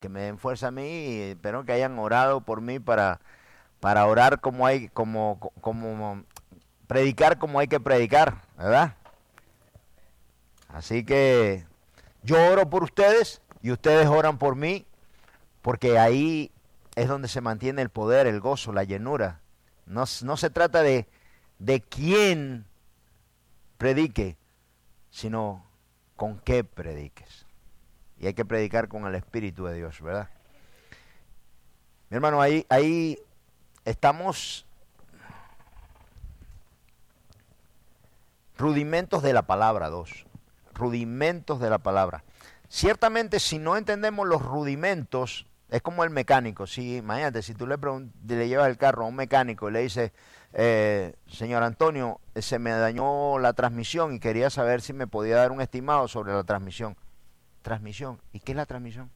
que me den fuerza a mí y espero que hayan orado por mí para, para orar como hay, como, como predicar como hay que predicar, ¿verdad? Así que yo oro por ustedes y ustedes oran por mí, porque ahí es donde se mantiene el poder, el gozo, la llenura. No, no se trata de, de quién predique, sino con qué prediques. Y hay que predicar con el Espíritu de Dios, ¿verdad? Mi hermano, ahí, ahí estamos rudimentos de la palabra, dos. Rudimentos de la palabra. Ciertamente, si no entendemos los rudimentos, es como el mecánico. Si, imagínate, si tú le, le llevas el carro a un mecánico y le dices, eh, señor Antonio, se me dañó la transmisión y quería saber si me podía dar un estimado sobre la transmisión. Transmisión. ¿Y qué es la transmisión?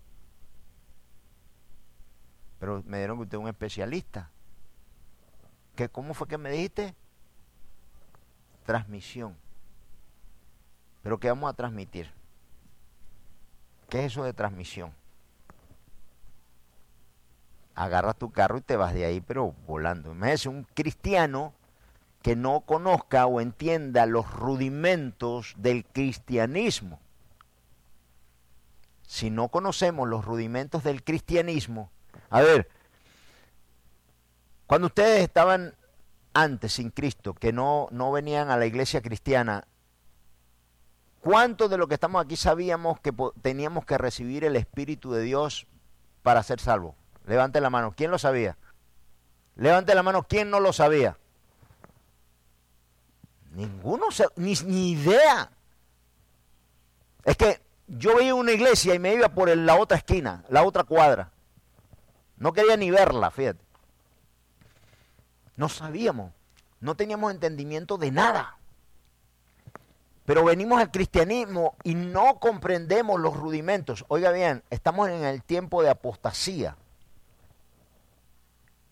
Pero me dieron que usted es un especialista. ¿Qué, ¿Cómo fue que me dijiste? Transmisión. ¿Pero qué vamos a transmitir? ¿Qué es eso de transmisión? Agarras tu carro y te vas de ahí, pero volando. Imagínese un cristiano que no conozca o entienda los rudimentos del cristianismo. Si no conocemos los rudimentos del cristianismo, a ver, cuando ustedes estaban antes sin Cristo, que no, no venían a la iglesia cristiana, ¿cuántos de los que estamos aquí sabíamos que teníamos que recibir el Espíritu de Dios para ser salvos? Levante la mano. ¿Quién lo sabía? Levante la mano. ¿Quién no lo sabía? Ninguno, ni, ni idea. Es que yo veía una iglesia y me iba por la otra esquina, la otra cuadra. No quería ni verla, fíjate. No sabíamos, no teníamos entendimiento de nada. Pero venimos al cristianismo y no comprendemos los rudimentos. Oiga bien, estamos en el tiempo de apostasía.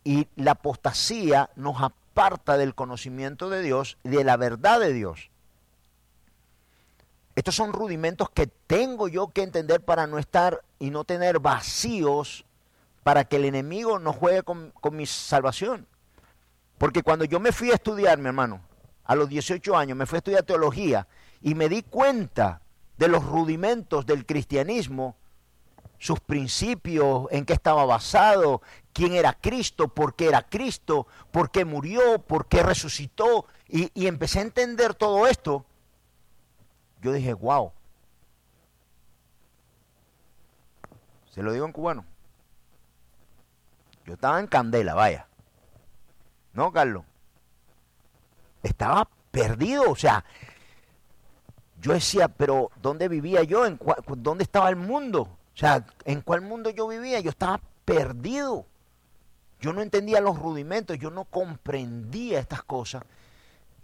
Y la apostasía nos aparta del conocimiento de Dios y de la verdad de Dios. Estos son rudimentos que tengo yo que entender para no estar y no tener vacíos para que el enemigo no juegue con, con mi salvación. Porque cuando yo me fui a estudiar, mi hermano, a los 18 años, me fui a estudiar teología y me di cuenta de los rudimentos del cristianismo, sus principios, en qué estaba basado, quién era Cristo, por qué era Cristo, por qué murió, por qué resucitó, y, y empecé a entender todo esto, yo dije, wow. Se lo digo en cubano. Yo estaba en candela, vaya. ¿No, Carlos? Estaba perdido, o sea, yo decía, pero ¿dónde vivía yo? ¿En ¿Dónde estaba el mundo? O sea, ¿en cuál mundo yo vivía? Yo estaba perdido. Yo no entendía los rudimentos, yo no comprendía estas cosas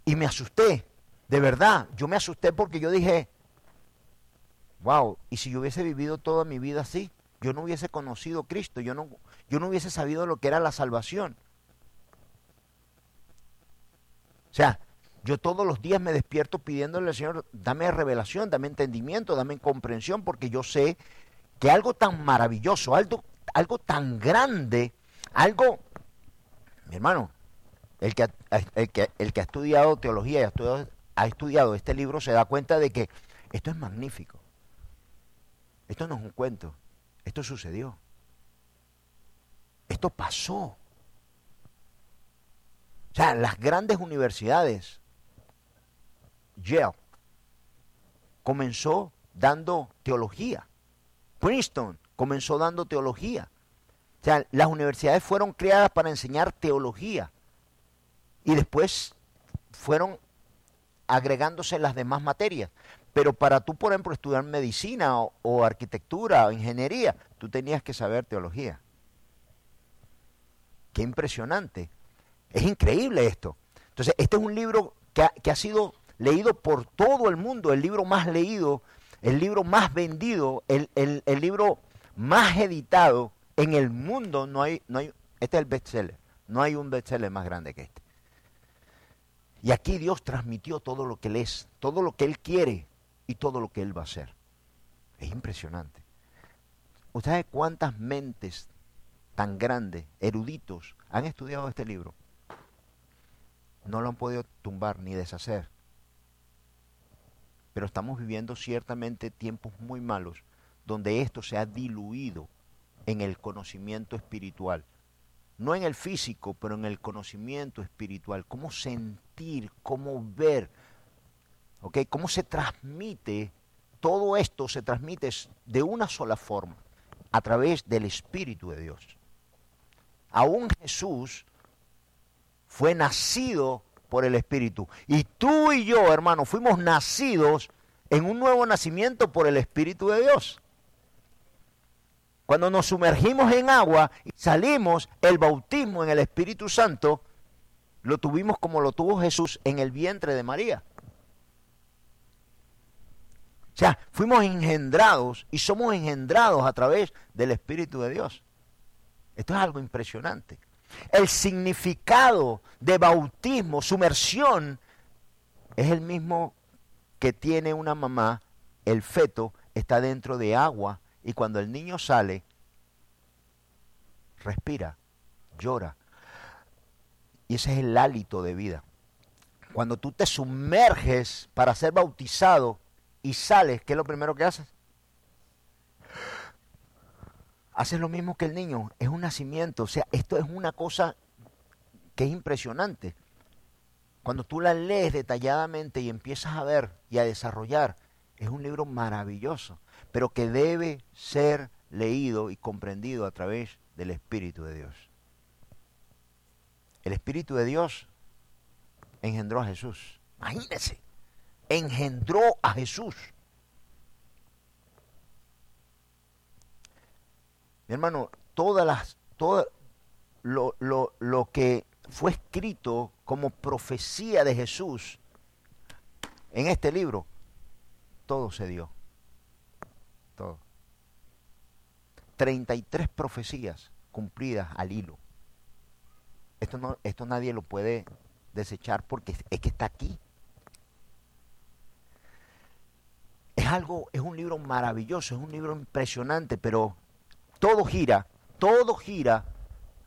y me asusté. De verdad, yo me asusté porque yo dije, wow, y si yo hubiese vivido toda mi vida así, yo no hubiese conocido a Cristo, yo no, yo no hubiese sabido lo que era la salvación. O sea, yo todos los días me despierto pidiéndole al Señor, dame revelación, dame entendimiento, dame comprensión, porque yo sé que algo tan maravilloso, algo, algo tan grande, algo, mi hermano, el que, el, que, el que ha estudiado teología y ha estudiado, ha estudiado este libro se da cuenta de que esto es magnífico. Esto no es un cuento, esto sucedió. Esto pasó. O sea, las grandes universidades, Yale, comenzó dando teología. Princeton comenzó dando teología. O sea, las universidades fueron creadas para enseñar teología. Y después fueron agregándose las demás materias. Pero para tú, por ejemplo, estudiar medicina o, arquitectura o ingeniería, tú tenías que saber teología. Qué impresionante. Es increíble esto. Entonces, este es un libro que ha, sido leído por todo el mundo, el libro más leído, el libro más vendido, el, el libro más editado en el mundo. No hay, no hay, este es el bestseller. No hay un bestseller más grande que este. Y aquí Dios transmitió todo lo que Él es, todo lo que Él quiere y todo lo que Él va a hacer. Es impresionante. ¿Usted sabe cuántas mentes tan grandes, eruditos, han estudiado este libro? No lo han podido tumbar ni deshacer. Pero estamos viviendo ciertamente tiempos muy malos donde esto se ha diluido en el conocimiento espiritual. No en el físico, pero en el conocimiento espiritual. Cómo sentir, cómo ver, ¿ok? Cómo se transmite, todo esto se transmite de una sola forma, a través del Espíritu de Dios. Aún Jesús fue nacido por el Espíritu. Y tú y yo, hermano, fuimos nacidos en un nuevo nacimiento por el Espíritu de Dios. Cuando nos sumergimos en agua y salimos, el bautismo en el Espíritu Santo lo tuvimos como lo tuvo Jesús en el vientre de María. O sea, fuimos engendrados y somos engendrados a través del Espíritu de Dios. Esto es algo impresionante. El significado de bautismo, sumersión, es el mismo que tiene una mamá, el feto está dentro de agua y cuando el niño sale, respira, llora. Y ese es el hálito de vida. Cuando tú te sumerges para ser bautizado y sales, ¿qué es lo primero que haces? Haces lo mismo que el niño, es un nacimiento. O sea, esto es una cosa que es impresionante. Cuando tú la lees detalladamente y empiezas a ver y a desarrollar, es un libro maravilloso, pero que debe ser leído y comprendido a través del Espíritu de Dios. El Espíritu de Dios engendró a Jesús. Imagínense, engendró a Jesús. Mi hermano, todas las, todo lo, lo, lo que fue escrito como profecía de Jesús en este libro, todo se dio. Todo. 33 profecías cumplidas al hilo. Esto, no, esto nadie lo puede desechar porque es que está aquí. Es algo, es un libro maravilloso, es un libro impresionante, pero todo gira, todo gira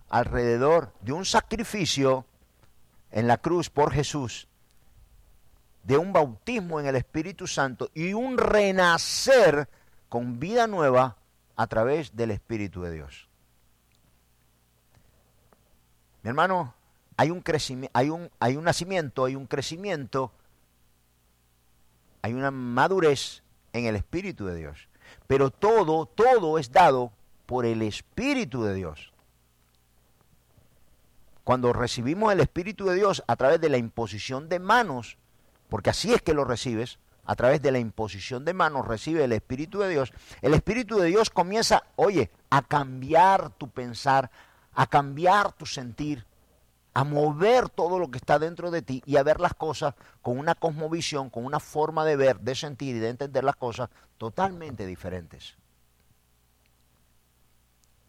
alrededor de un sacrificio en la cruz por Jesús, de un bautismo en el Espíritu Santo y un renacer con vida nueva a través del Espíritu de Dios. Mi hermano, hay un crecimiento, hay un, hay un nacimiento, hay un crecimiento, hay una madurez en el Espíritu de Dios. Pero todo, todo es dado por el Espíritu de Dios. Cuando recibimos el Espíritu de Dios a través de la imposición de manos, porque así es que lo recibes, a través de la imposición de manos recibe el Espíritu de Dios, el Espíritu de Dios comienza, oye, a cambiar tu pensar, a cambiar tu sentir, a mover todo lo que está dentro de ti y a ver las cosas con una cosmovisión, con una forma de ver, de sentir y de entender las cosas totalmente diferentes.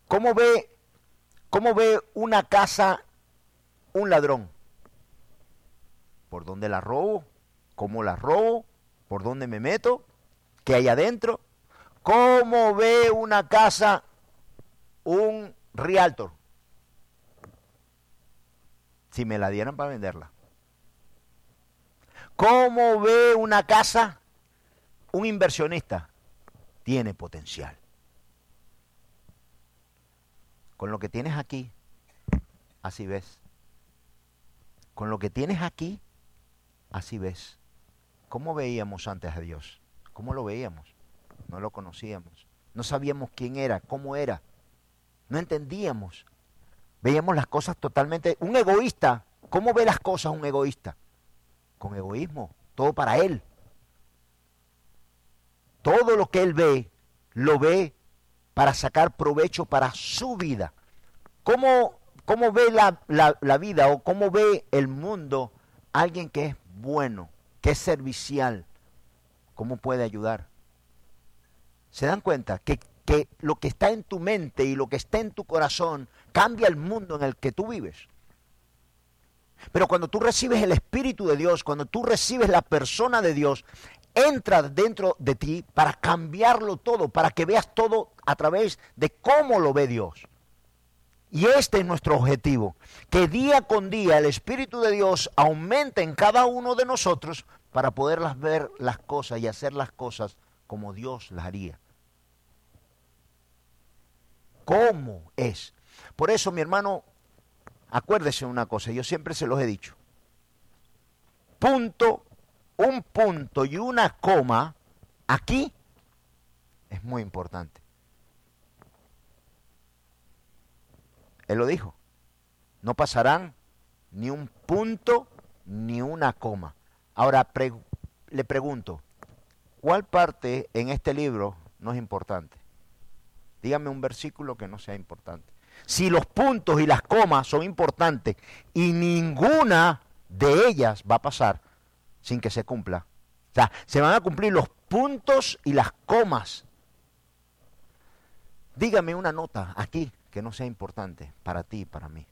¿Cómo ve, cómo ve una casa un ladrón? ¿Por dónde la robo? ¿Cómo la robo? ¿Por dónde me meto? ¿Qué hay adentro? ¿Cómo ve una casa un realtor? Si me la dieran para venderla. ¿Cómo ve una casa un inversionista? Tiene potencial. Con lo que tienes aquí, así ves. Con lo que tienes aquí, así ves. ¿Cómo veíamos antes a Dios? ¿Cómo lo veíamos? No lo conocíamos. No sabíamos quién era, cómo era. No entendíamos. Veíamos las cosas totalmente... Un egoísta, ¿cómo ve las cosas un egoísta? Con egoísmo, todo para él. Todo lo que él ve, lo ve para sacar provecho para su vida. ¿Cómo, cómo ve la, la, vida o cómo ve el mundo alguien que es bueno, que es servicial? ¿Cómo puede ayudar? ¿Se dan cuenta que, que lo que está en tu mente y lo que está en tu corazón cambia el mundo en el que tú vives? Pero cuando tú recibes el Espíritu de Dios, cuando tú recibes la persona de Dios, entra dentro de ti para cambiarlo todo, para que veas todo a través de cómo lo ve Dios. Y este es nuestro objetivo, que día con día el Espíritu de Dios aumente en cada uno de nosotros para poderlas ver las cosas y hacer las cosas como Dios las haría. ¿Cómo es? Por eso, mi hermano, acuérdese una cosa, yo siempre se los he dicho. Punto, un punto y una coma aquí es muy importante. Él lo dijo. No pasarán ni un punto ni una coma. Ahora le pregunto, ¿cuál parte en este libro no es importante? Dígame un versículo que no sea importante. Si los puntos y las comas son importantes y ninguna de ellas va a pasar sin que se cumpla. O sea, se van a cumplir los puntos y las comas. Dígame una nota aquí que no sea importante para ti y para mí.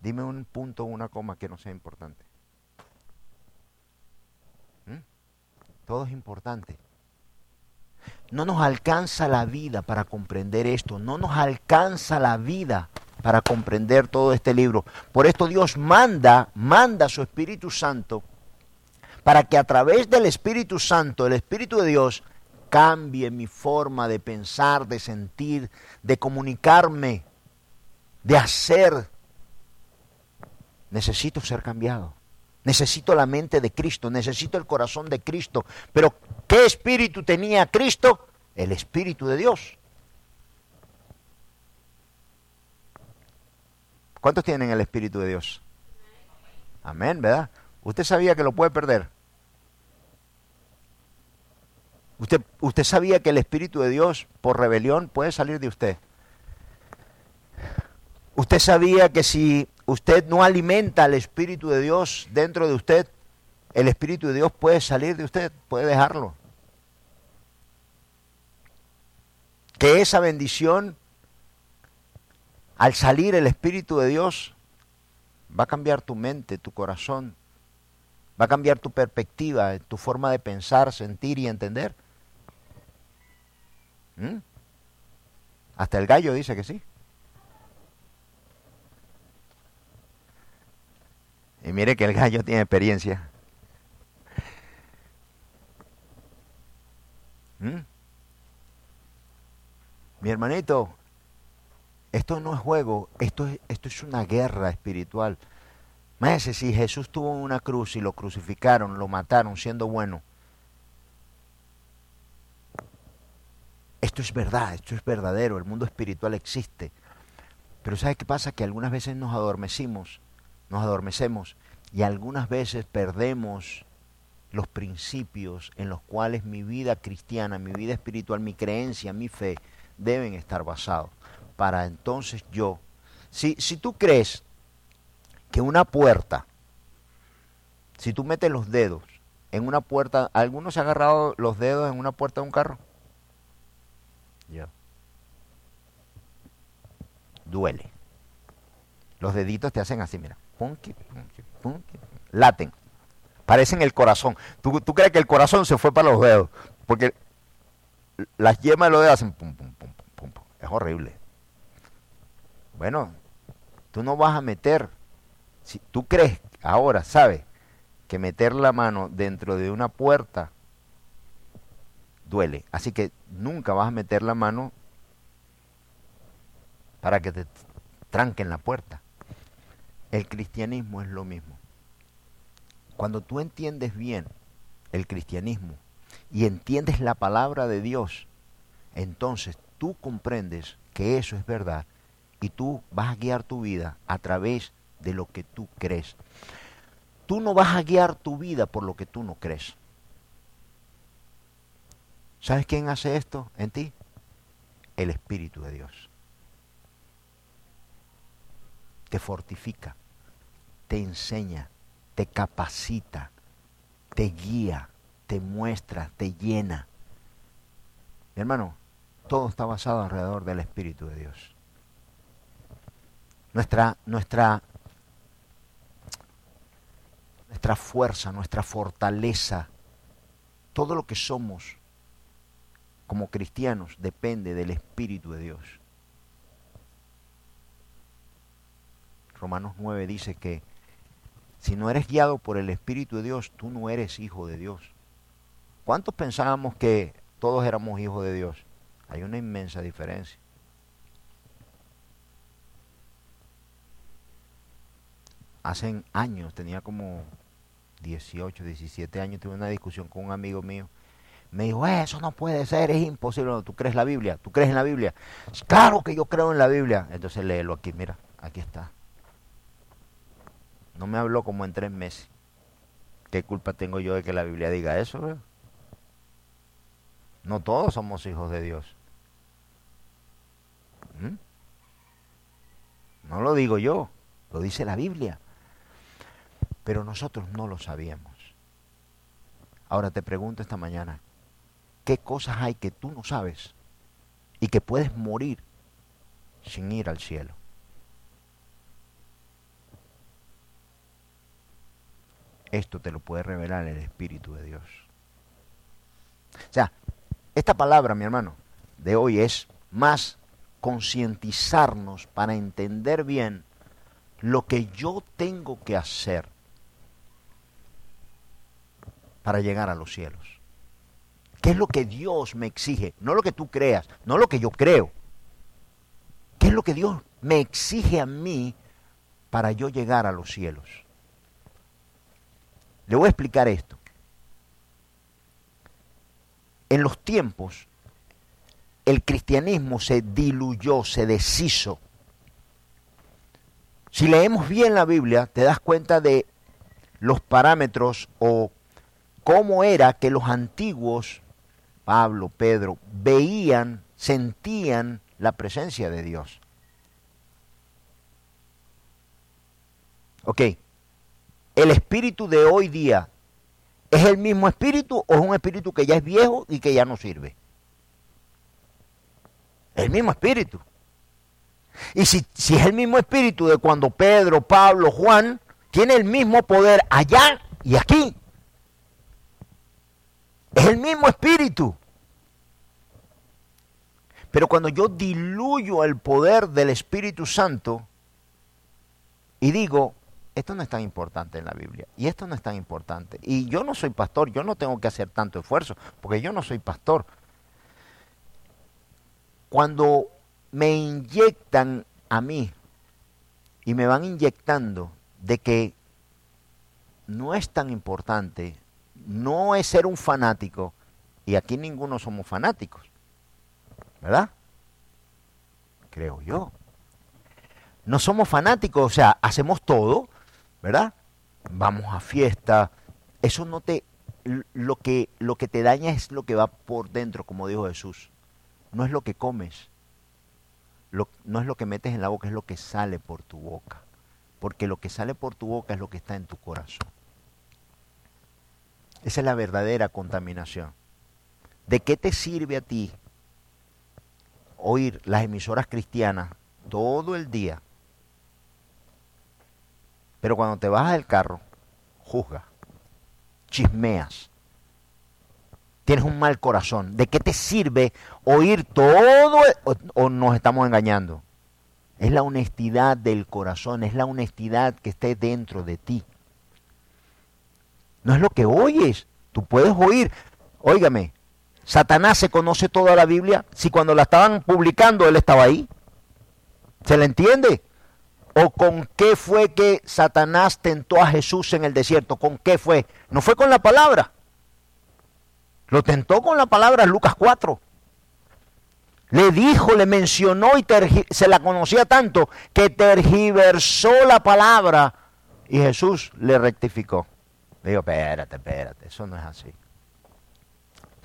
Dime un punto una coma que no sea importante. ¿Mm? Todo es importante. No nos alcanza la vida para comprender esto. No nos alcanza la vida para comprender todo este libro. Por esto Dios manda, manda a su Espíritu Santo para que a través del Espíritu Santo, el Espíritu de Dios, cambie mi forma de pensar, de sentir, de comunicarme, de hacer. Necesito ser cambiado. Necesito la mente de Cristo, necesito el corazón de Cristo. Pero ¿qué espíritu tenía Cristo? El Espíritu de Dios. ¿Cuántos tienen el Espíritu de Dios? Amén, ¿verdad? ¿Usted sabía que lo puede perder? Usted, sabía que el Espíritu de Dios por rebelión puede salir de usted. Usted sabía que si usted no alimenta al Espíritu de Dios dentro de usted, el Espíritu de Dios puede salir de usted, puede dejarlo. Que esa bendición, al salir el Espíritu de Dios, va a cambiar tu mente, tu corazón, va a cambiar tu perspectiva, tu forma de pensar, sentir y entender. ¿Mm? Hasta el gallo dice que sí. Y mire que el gallo tiene experiencia. ¿Mm? Mi hermanito, esto no es juego, esto es, esto es una guerra espiritual. Si Jesús tuvo una cruz y lo crucificaron, lo mataron siendo bueno. Esto es verdad, esto es verdadero, el mundo espiritual existe. Pero ¿sabe qué pasa? Que algunas veces nos adormecimos, nos adormecemos y algunas veces perdemos los principios en los cuales mi vida cristiana, mi vida espiritual, mi creencia, mi fe deben estar basados. Para entonces yo, si, si tú crees que una puerta, si tú metes los dedos en una puerta, ¿algunos se han agarrado los dedos en una puerta de un carro? Duele. Los deditos te hacen así, mira. Laten. Parecen el corazón. ¿Tú, crees que el corazón se fue para los dedos. Porque las yemas de los dedos hacen pum, pum, pum, pum, pum. Es horrible. Bueno, tú no vas a meter. Si tú crees ahora, ¿sabes? Que meter la mano dentro de una puerta duele. Así que nunca vas a meter la mano para que te tranquen la puerta. El cristianismo es lo mismo. Cuando tú entiendes bien el cristianismo y entiendes la palabra de Dios, entonces tú comprendes que eso es verdad y tú vas a guiar tu vida a través de lo que tú crees. Tú no vas a guiar tu vida por lo que tú no crees. ¿Sabes quién hace esto en ti? El Espíritu de Dios. Te fortifica, te enseña, te capacita, te guía, te muestra, te llena. Mi hermano, todo está basado alrededor del Espíritu de Dios. Nuestra, nuestra, nuestra fuerza, nuestra fortaleza Todo lo que somos como cristianos depende del Espíritu de Dios. Romanos 9 dice que si no eres guiado por el Espíritu de Dios, tú no eres hijo de Dios. ¿Cuántos pensábamos que todos éramos hijos de Dios? Hay una inmensa diferencia. Hace años, tenía como 18, 17 años, tuve una discusión con un amigo mío. Me dijo, eso no puede ser, es imposible. ¿Tú crees la Biblia? ¿Tú crees en la Biblia? Claro que yo creo en la Biblia. Entonces léelo aquí, mira, aquí está. No me habló como en tres meses. ¿Qué culpa tengo yo de que la Biblia diga eso? No todos somos hijos de Dios. ¿Mm? No lo digo yo, lo dice la Biblia. Pero nosotros no lo sabíamos. Ahora te pregunto esta mañana, ¿qué cosas hay que tú no sabes y que puedes morir sin ir al cielo? Esto te lo puede revelar el Espíritu de Dios. O sea, esta palabra, mi hermano, de hoy es más concientizarnos para entender bien lo que yo tengo que hacer para llegar a los cielos. ¿Qué es lo que Dios me exige? No lo que tú creas, no lo que yo creo. ¿Qué es lo que Dios me exige a mí para yo llegar a los cielos? Le voy a explicar esto. En los tiempos, el cristianismo se diluyó, se deshizo. Si leemos bien la Biblia, te das cuenta de los parámetros o cómo era que los antiguos, Pablo, Pedro, veían, sentían la presencia de Dios. Ok, el espíritu de hoy día es el mismo espíritu o es un espíritu que ya es viejo y que ya no sirve. El mismo espíritu. Y si, si es el mismo espíritu de cuando Pedro, Pablo, Juan, tiene el mismo poder allá y aquí. Es el mismo espíritu. Pero cuando yo diluyo el poder del Espíritu Santo y digo, esto no es tan importante en la Biblia y esto no es tan importante. Y yo no soy pastor, yo no tengo que hacer tanto esfuerzo, porque yo no soy pastor. Cuando me inyectan a mí y me van inyectando de que no es tan importante, no es ser un fanático, y aquí ninguno somos fanáticos, ¿verdad? Creo yo. No somos fanáticos, o sea, hacemos todo, ¿verdad? Vamos a fiesta. Eso no te lo que lo que te daña es lo que va por dentro, como dijo Jesús. No es lo que comes. no es lo que metes en la boca, es lo que sale por tu boca. Porque lo que sale por tu boca es lo que está en tu corazón. Esa es la verdadera contaminación. ¿De qué te sirve a ti oír las emisoras cristianas todo el día pero cuando te bajas del carro, juzga, chismeas, tienes un mal corazón. ¿De qué te sirve oír todo o, nos estamos engañando? Es la honestidad del corazón, es la honestidad que esté dentro de ti. No es lo que oyes, tú puedes oír. Óigame, Satanás se conoce toda la Biblia. Si cuando la estaban publicando él estaba ahí. ¿Se le entiende? ¿O con qué fue que Satanás tentó a Jesús en el desierto? ¿Con qué fue? No fue con la palabra. Lo tentó con la palabra Lucas 4. Le dijo, le mencionó y se la conocía tanto que tergiversó la palabra y Jesús le rectificó. Le dijo, espérate, espérate, eso no es así.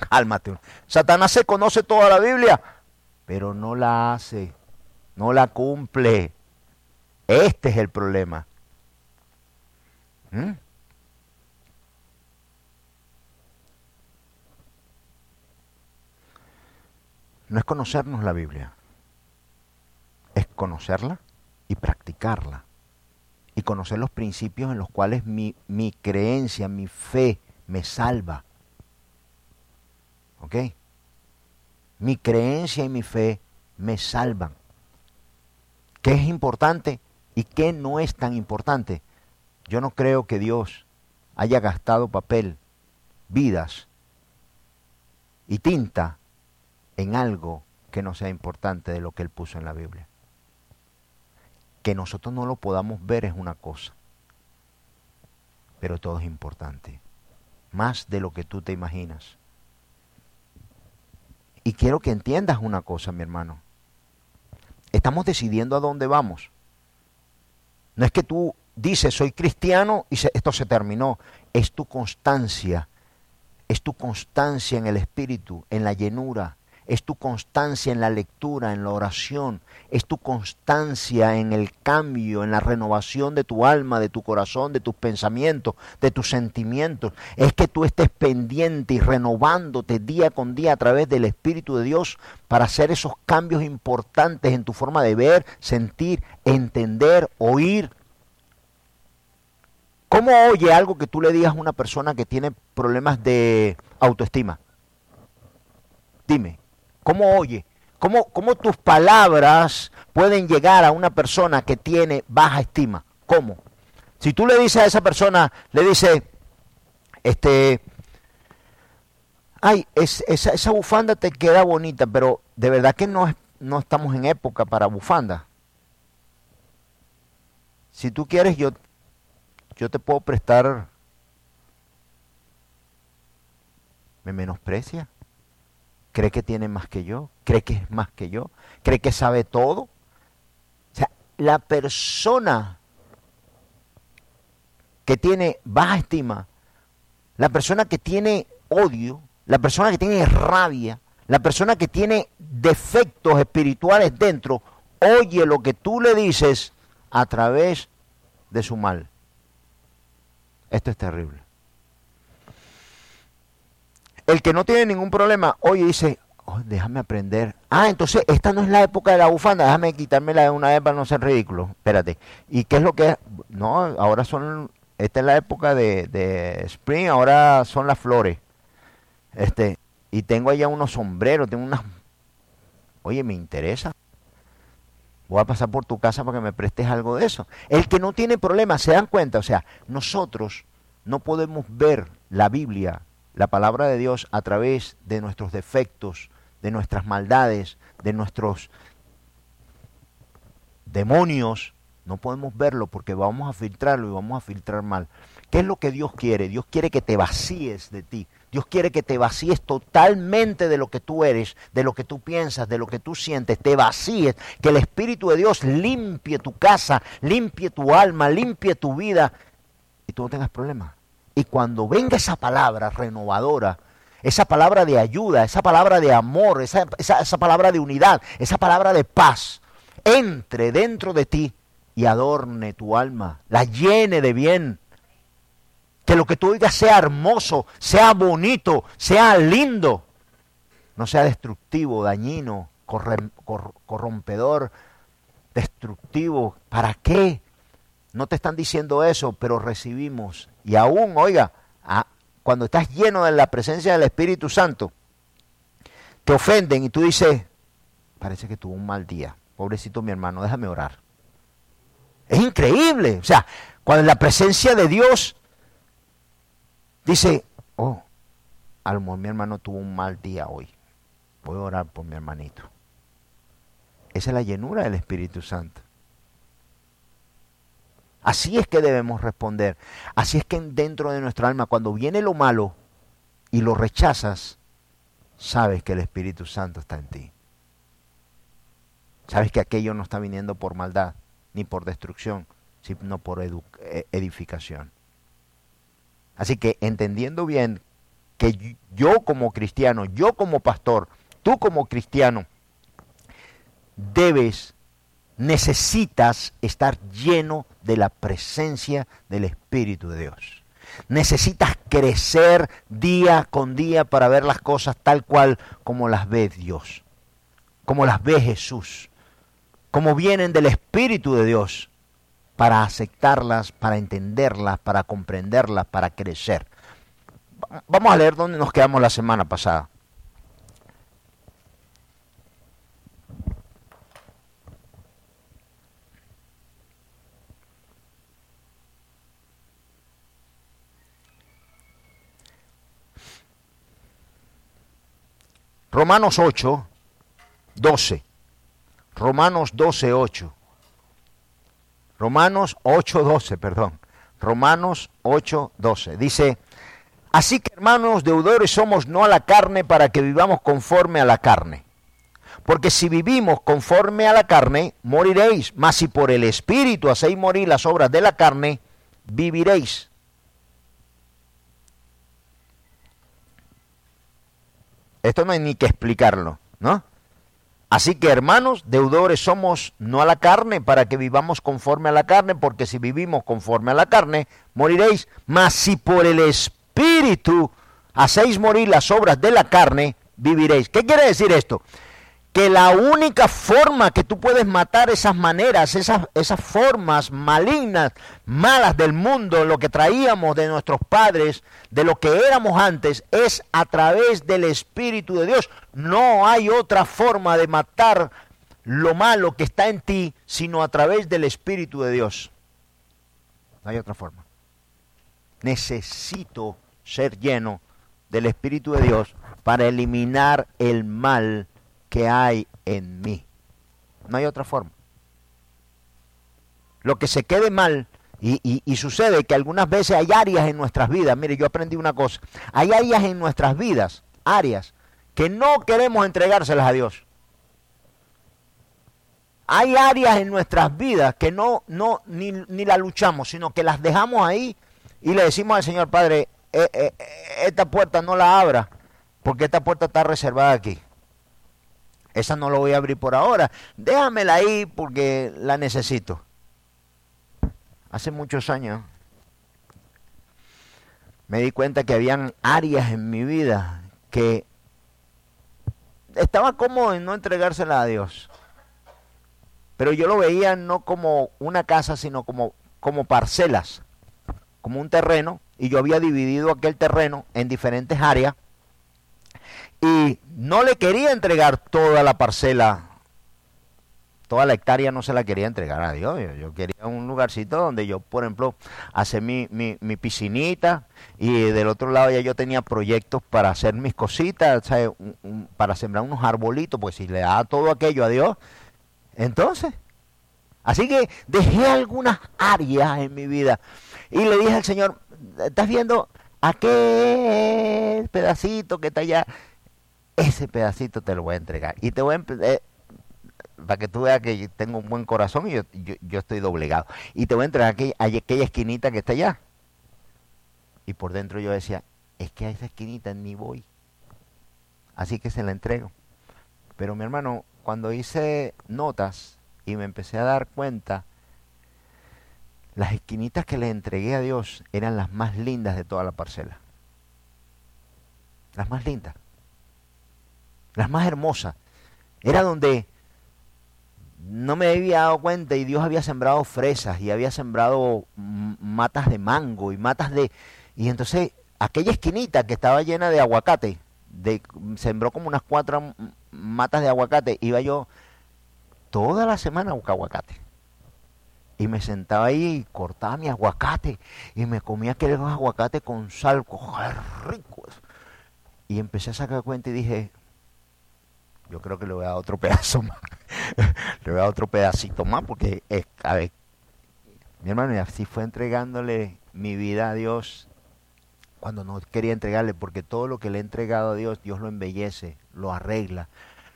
Cálmate. Satanás se conoce toda la Biblia, pero no la hace, no la cumple. Este es el problema. ¿Mm? No es conocernos la Biblia, es conocerla y practicarla. Y conocer los principios en los cuales mi, mi creencia, mi fe me salva. ¿Ok? Mi creencia y mi fe me salvan. ¿Qué es importante y qué no es tan importante? Yo no creo que Dios haya gastado papel, vidas y tinta en algo que no sea importante de lo que Él puso en la Biblia. Que nosotros no lo podamos ver es una cosa, pero todo es importante, más de lo que tú te imaginas. Y quiero que entiendas una cosa, mi hermano. Estamos decidiendo a dónde vamos. No es que tú dices soy cristiano y esto se terminó. Es tu constancia. Es tu constancia en el espíritu, en la llenura, es tu constancia en la lectura, en la oración, es tu constancia en el cambio, en la renovación de tu alma, de tu corazón, de tus pensamientos, de tus sentimientos. Es que tú estés pendiente y renovándote día con día a través del Espíritu de Dios para hacer esos cambios importantes en tu forma de ver, sentir, entender, oír. ¿Cómo oye algo que tú le digas a una persona que tiene problemas de autoestima? Dime, ¿Cómo oye? ¿Cómo, ¿Cómo tus palabras pueden llegar a una persona que tiene baja estima? ¿Cómo? Si tú le dices a esa persona, le dices, este, ay, esa, esa, bufanda te queda bonita, pero de verdad que no, no estamos en época para bufanda. Si tú quieres, yo, yo te puedo prestar. ¿Me menosprecia? Cree que tiene más que yo, cree que es más que yo, cree que sabe todo. O sea, la persona que tiene baja estima, la persona que tiene odio, la persona que tiene rabia, la persona que tiene defectos espirituales dentro, oye lo que tú le dices a través de su mal. Esto es terrible. El que no tiene ningún problema, oye, dice, oh, déjame aprender. Ah, entonces esta no es la época de la bufanda, déjame quitármela de una vez para no ser ridículo. Espérate. ¿Y qué es lo que es? No, ahora son, esta es la época de, de spring, ahora son las flores. Este, y tengo allá unos sombreros, tengo unas... Oye, me interesa. Voy a pasar por tu casa para que me prestes algo de eso. El que no tiene problema, se dan cuenta, o sea, nosotros no podemos ver la Biblia la palabra de Dios a través de nuestros defectos, de nuestras maldades, de nuestros demonios, no podemos verlo porque vamos a filtrarlo y vamos a filtrar mal. ¿Qué es lo que Dios quiere? Dios quiere que te vacíes de ti. Dios quiere que te vacíes totalmente de lo que tú eres, de lo que tú piensas, de lo que tú sientes. Te vacíes. Que el Espíritu de Dios limpie tu casa, limpie tu alma, limpie tu vida y tú no tengas problemas. Y cuando venga esa palabra renovadora, esa palabra de ayuda, esa palabra de amor, esa, esa, palabra de unidad, esa palabra de paz, entre dentro de ti y adorne tu alma, la llene de bien. Que lo que tú digas sea hermoso, sea bonito, sea lindo, no sea destructivo, dañino, corrompedor, destructivo. ¿Para qué? No te están diciendo eso, pero recibimos y aún, oiga, cuando estás lleno de la presencia del Espíritu Santo, te ofenden y tú dices, parece que tuvo un mal día. Pobrecito mi hermano, déjame orar. Es increíble. O sea, cuando la presencia de Dios dice, oh, a mi hermano tuvo un mal día hoy. Voy a orar por mi hermanito. Esa es la llenura del Espíritu Santo. Así es que debemos responder. Así es que dentro de nuestra alma, cuando viene lo malo y lo rechazas, sabes que el Espíritu Santo está en ti. Sabes que aquello no está viniendo por maldad ni por destrucción, sino por eh, edificación. Así que entendiendo bien que yo como cristiano, yo como pastor, tú como cristiano, debes necesitas estar lleno de la presencia del Espíritu de Dios. Necesitas crecer día con día para ver las cosas tal cual como las ve Dios, como las ve Jesús, como vienen del Espíritu de Dios, para aceptarlas, para entenderlas, para comprenderlas, para crecer. Vamos a leer dónde nos quedamos la semana pasada. Romanos 8, 12. Romanos 12, 8. Romanos 8, 12, perdón. Romanos 8, 12. Dice, así que hermanos deudores somos no a la carne para que vivamos conforme a la carne. Porque si vivimos conforme a la carne, moriréis. Mas si por el Espíritu hacéis morir las obras de la carne, viviréis. Esto no hay ni que explicarlo, ¿no? Así que hermanos, deudores somos no a la carne para que vivamos conforme a la carne, porque si vivimos conforme a la carne, moriréis. Mas si por el Espíritu hacéis morir las obras de la carne, viviréis. ¿Qué quiere decir esto? Que la única forma que tú puedes matar esas maneras, esas, esas formas malignas, malas del mundo, lo que traíamos de nuestros padres, de lo que éramos antes, es a través del Espíritu de Dios. No hay otra forma de matar lo malo que está en ti, sino a través del Espíritu de Dios. No hay otra forma. Necesito ser lleno del Espíritu de Dios para eliminar el mal que hay en mí. No hay otra forma. Lo que se quede mal, y, sucede que algunas veces hay áreas en nuestras vidas, mire, yo aprendí una cosa, hay áreas en nuestras vidas, áreas, que no queremos entregárselas a Dios. Hay áreas en nuestras vidas que no, no, ni, ni la luchamos, sino que las dejamos ahí y le decimos al Señor Padre, eh, eh, esta puerta no la abra, porque esta puerta está reservada aquí. Esa no lo voy a abrir por ahora. Déjamela ahí porque la necesito. Hace muchos años me di cuenta que habían áreas en mi vida que estaba cómodo en no entregársela a Dios. Pero yo lo veía no como una casa, sino como, como parcelas, como un terreno, y yo había dividido aquel terreno en diferentes áreas y no le quería entregar toda la parcela, toda la hectárea no se la quería entregar a Dios. Yo, quería un lugarcito donde yo, por ejemplo, hacer mi, mi, piscinita y del otro lado ya yo tenía proyectos para hacer mis cositas, para sembrar unos arbolitos, pues si le da todo aquello a Dios, entonces... Así que dejé algunas áreas en mi vida y le dije al Señor, ¿estás viendo aquel pedacito que está allá? Ese pedacito te lo voy a entregar. Y te voy a eh, para que tú veas que tengo un buen corazón y yo, yo, estoy doblegado. Y te voy a entregar aquella, aquella esquinita que está allá. Y por dentro yo decía, es que a esa esquinita ni voy. Así que se la entrego. Pero mi hermano, cuando hice notas y me empecé a dar cuenta, las esquinitas que le entregué a Dios eran las más lindas de toda la parcela. Las más lindas las más hermosas. Era donde no me había dado cuenta y Dios había sembrado fresas y había sembrado matas de mango y matas de... Y entonces aquella esquinita que estaba llena de aguacate, de, sembró como unas cuatro matas de aguacate, iba yo toda la semana a buscar aguacate. Y me sentaba ahí y cortaba mi aguacate y me comía aquel aguacate con sal, rico. Y empecé a sacar cuenta y dije, yo creo que le voy a dar otro pedazo más. le voy a dar otro pedacito más porque, es, a ver, mi hermano, así fue entregándole mi vida a Dios cuando no quería entregarle, porque todo lo que le he entregado a Dios, Dios lo embellece, lo arregla,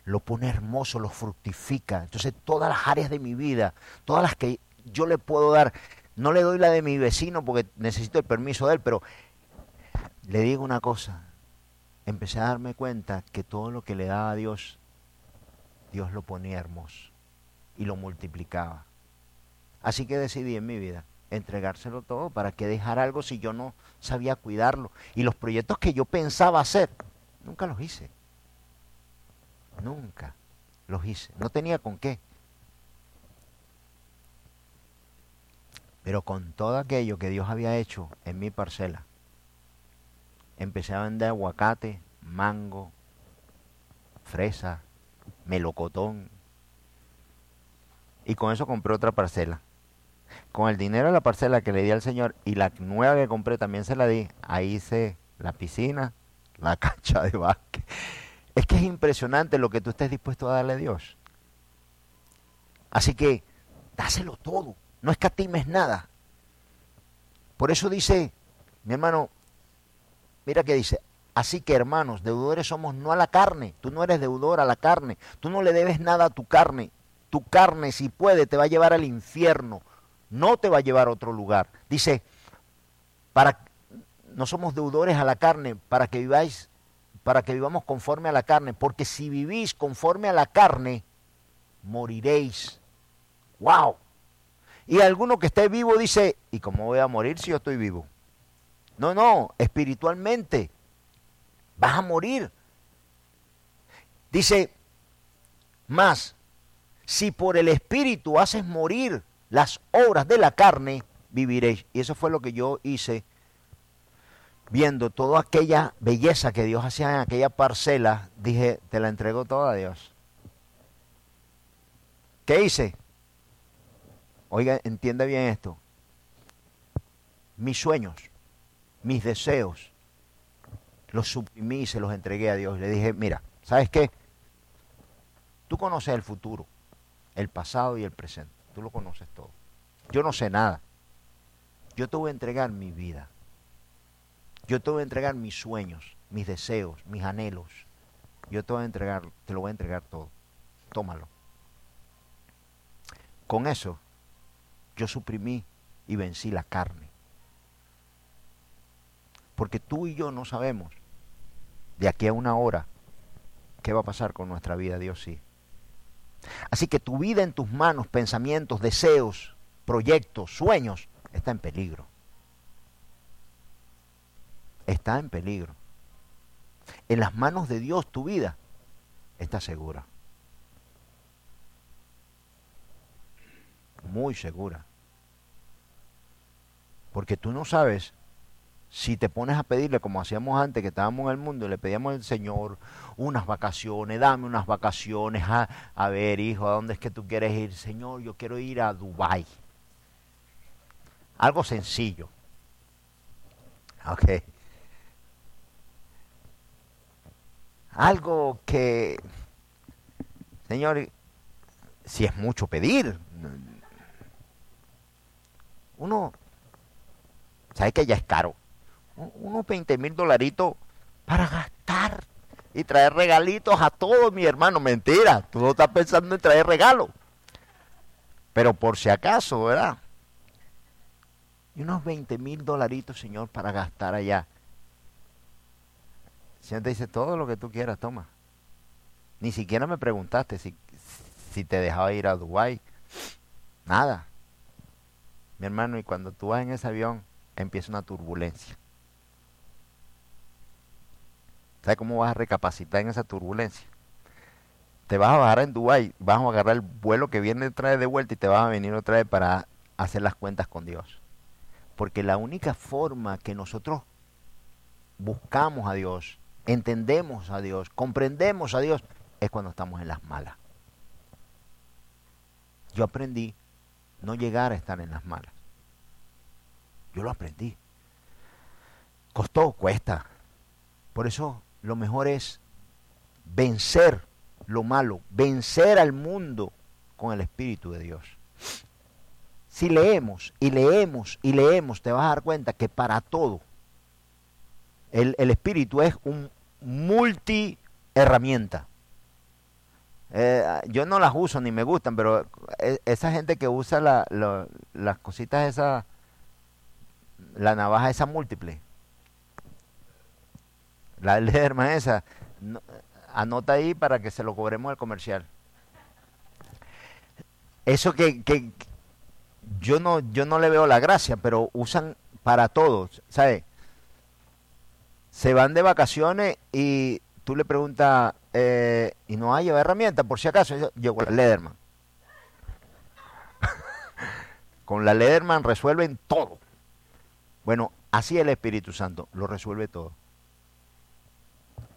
lo pone hermoso, lo fructifica. Entonces todas las áreas de mi vida, todas las que yo le puedo dar, no le doy la de mi vecino porque necesito el permiso de él, pero le digo una cosa, empecé a darme cuenta que todo lo que le daba a Dios Dios lo ponía hermoso y lo multiplicaba. Así que decidí en mi vida entregárselo todo para que dejar algo si yo no sabía cuidarlo. Y los proyectos que yo pensaba hacer, nunca los hice. Nunca los hice. No tenía con qué. Pero con todo aquello que Dios había hecho en mi parcela, empecé a vender aguacate, mango, fresa, melocotón. Y con eso compré otra parcela. Con el dinero de la parcela que le di al señor y la nueva que compré también se la di. Ahí hice la piscina, la cancha de básquet, Es que es impresionante lo que tú estés dispuesto a darle a Dios. Así que, dáselo todo, no escatimes nada. Por eso dice, mi hermano, mira que dice, así que hermanos, deudores somos no a la carne, tú no eres deudor a la carne, tú no le debes nada a tu carne, tu carne si puede te va a llevar al infierno, no te va a llevar a otro lugar. Dice, para no somos deudores a la carne para que viváis para que vivamos conforme a la carne, porque si vivís conforme a la carne, moriréis. ¡Wow! Y alguno que esté vivo dice, ¿y cómo voy a morir si yo estoy vivo? No, no, espiritualmente vas a morir. Dice, más, si por el espíritu haces morir las obras de la carne, viviréis. Y eso fue lo que yo hice viendo toda aquella belleza que Dios hacía en aquella parcela, dije, te la entrego toda a Dios. ¿Qué hice? Oiga, entiende bien esto. Mis sueños, mis deseos, los suprimí se los entregué a Dios. Le dije, mira, ¿sabes qué? Tú conoces el futuro, el pasado y el presente. Tú lo conoces todo. Yo no sé nada. Yo te voy a entregar mi vida. Yo te voy a entregar mis sueños, mis deseos, mis anhelos. Yo te voy a entregar, te lo voy a entregar todo. Tómalo. Con eso, yo suprimí y vencí la carne. Porque tú y yo no sabemos de aquí a una hora qué va a pasar con nuestra vida, Dios sí. Así que tu vida en tus manos, pensamientos, deseos, proyectos, sueños, está en peligro está en peligro. En las manos de Dios tu vida está segura. Muy segura. Porque tú no sabes si te pones a pedirle como hacíamos antes que estábamos en el mundo, le pedíamos al Señor unas vacaciones, dame unas vacaciones, a, a ver hijo, ¿a dónde es que tú quieres ir? Señor, yo quiero ir a Dubái. Algo sencillo. Ok. algo que, Señor, si es mucho pedir, uno, sabe que ya es caro, unos 20 mil dolaritos para gastar y traer regalitos a todos, mi hermano. Mentira, tú no estás pensando en traer regalos. Pero por si acaso, ¿verdad? Y unos 20 mil dolaritos, Señor, para gastar allá. Señor te dice todo lo que tú quieras, toma. Ni siquiera me preguntaste si, si te dejaba ir a Dubái. Nada. Mi hermano, y cuando tú vas en ese avión, empieza una turbulencia. ¿Sabes cómo vas a recapacitar en esa turbulencia? Te vas a bajar en Dubái, vas a agarrar el vuelo que viene detrás de vuelta y te vas a venir otra vez para hacer las cuentas con Dios. Porque la única forma que nosotros buscamos a Dios entendemos a Dios, comprendemos a Dios, es cuando estamos en las malas. Yo aprendí no llegar a estar en las malas. Yo lo aprendí. Costó, cuesta. Por eso lo mejor es vencer lo malo, vencer al mundo con el Espíritu de Dios. Si leemos y leemos y leemos, te vas a dar cuenta que para todo el, espíritu es un multi herramienta. Eh, yo no las uso ni me gustan, pero e, esa gente que usa la, las cositas esa, la navaja esa múltiple, la Lederman esa, anota ahí para que se lo cobremos al comercial. Eso que, que yo no yo no le veo la gracia, pero usan para todos, ¿sabes? se van de vacaciones y tú le preguntas, eh, ¿y no hay herramienta por si acaso? Yo, con la Lederman. con la Lederman resuelven todo. Bueno, así el Espíritu Santo lo resuelve todo.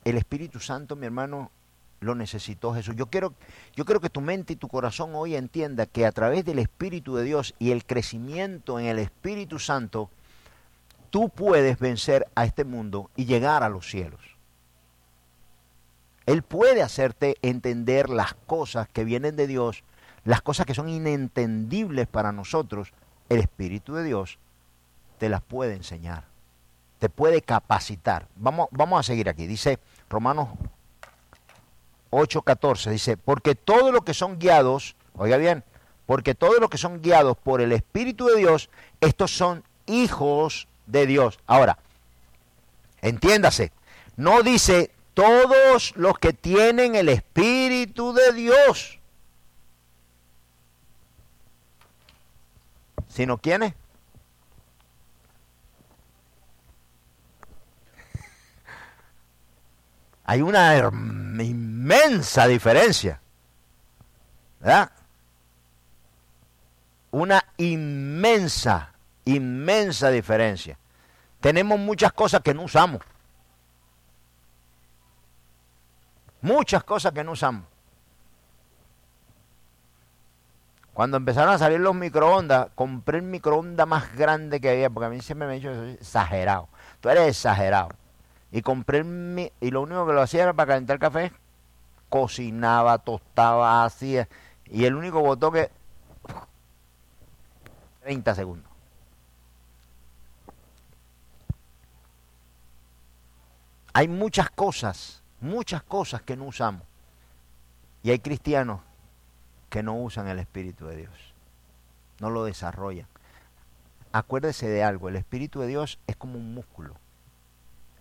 El Espíritu Santo, mi hermano, lo necesitó Jesús. Yo quiero, yo quiero que tu mente y tu corazón hoy entienda que a través del Espíritu de Dios y el crecimiento en el Espíritu Santo, tú puedes vencer a este mundo y llegar a los cielos. Él puede hacerte entender las cosas que vienen de Dios, las cosas que son inentendibles para nosotros. El Espíritu de Dios te las puede enseñar, te puede capacitar. Vamos, vamos a seguir aquí. Dice Romanos 8:14, dice, porque todo lo que son guiados, oiga bien, porque todos los que son guiados por el Espíritu de Dios, estos son hijos de Dios. Ahora, entiéndase, no dice todos los que tienen el Espíritu de Dios, sino quiénes. Hay una inmensa diferencia. ¿Verdad? Una inmensa, inmensa diferencia. Tenemos muchas cosas que no usamos. Muchas cosas que no usamos. Cuando empezaron a salir los microondas, compré el microondas más grande que había, porque a mí siempre me han dicho exagerado. Tú eres exagerado. Y compré el, y lo único que lo hacía era para calentar café. Cocinaba, tostaba, hacía. Y el único botón que 30 segundos. Hay muchas cosas, muchas cosas que no usamos. Y hay cristianos que no usan el Espíritu de Dios. No lo desarrollan. Acuérdese de algo, el Espíritu de Dios es como un músculo.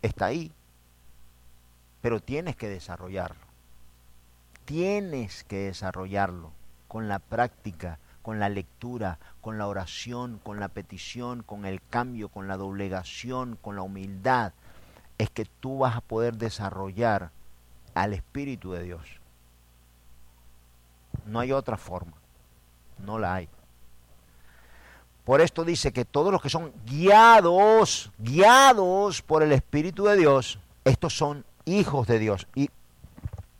Está ahí, pero tienes que desarrollarlo. Tienes que desarrollarlo con la práctica, con la lectura, con la oración, con la petición, con el cambio, con la doblegación, con la humildad, es que tú vas a poder desarrollar al Espíritu de Dios. No hay otra forma, no la hay. Por esto dice que todos los que son guiados, guiados por el Espíritu de Dios, estos son hijos de Dios. Y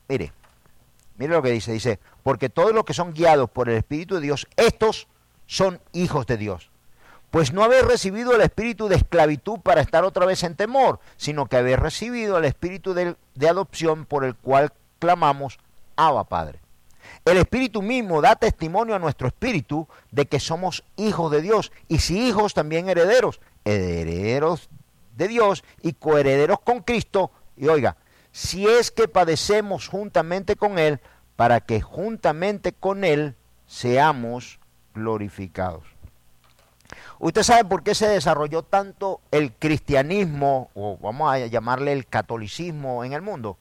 mire, mire lo que dice, dice, porque todos los que son guiados por el Espíritu de Dios, estos son hijos de Dios. Pues no habéis recibido el espíritu de esclavitud para estar otra vez en temor, sino que habéis recibido el espíritu de, de adopción por el cual clamamos, Abba Padre. El Espíritu mismo da testimonio a nuestro espíritu de que somos hijos de Dios y si hijos también herederos, herederos de Dios y coherederos con Cristo. Y oiga, si es que padecemos juntamente con Él, para que juntamente con Él seamos glorificados. ¿Usted sabe por qué se desarrolló tanto el cristianismo, o vamos a llamarle el catolicismo en el mundo?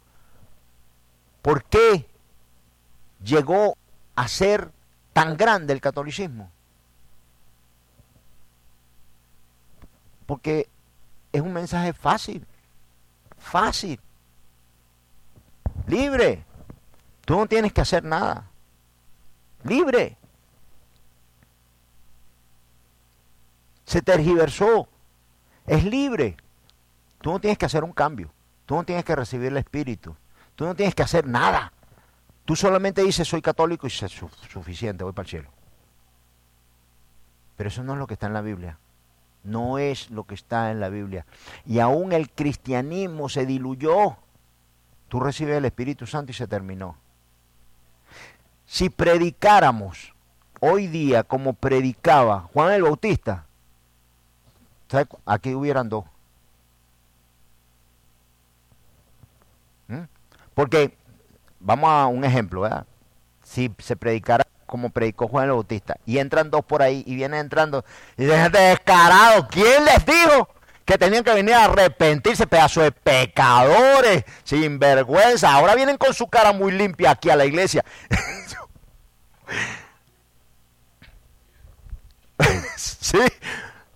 ¿Por qué llegó a ser tan grande el catolicismo? Porque es un mensaje fácil, fácil, libre. Tú no tienes que hacer nada. Libre. Se tergiversó. Es libre. Tú no tienes que hacer un cambio. Tú no tienes que recibir el Espíritu. Tú no tienes que hacer nada. Tú solamente dices soy católico y es suficiente, voy para el cielo. Pero eso no es lo que está en la Biblia. No es lo que está en la Biblia. Y aún el cristianismo se diluyó. Tú recibes el Espíritu Santo y se terminó. Si predicáramos hoy día como predicaba Juan el Bautista, aquí hubieran dos. ¿Mm? Porque, vamos a un ejemplo, ¿verdad? Si se predicara como predicó Juan el Bautista y entran dos por ahí y vienen entrando y dicen, descarado, ¿quién les dijo? que tenían que venir a arrepentirse, pedazo de pecadores, sin vergüenza. Ahora vienen con su cara muy limpia aquí a la iglesia. sí,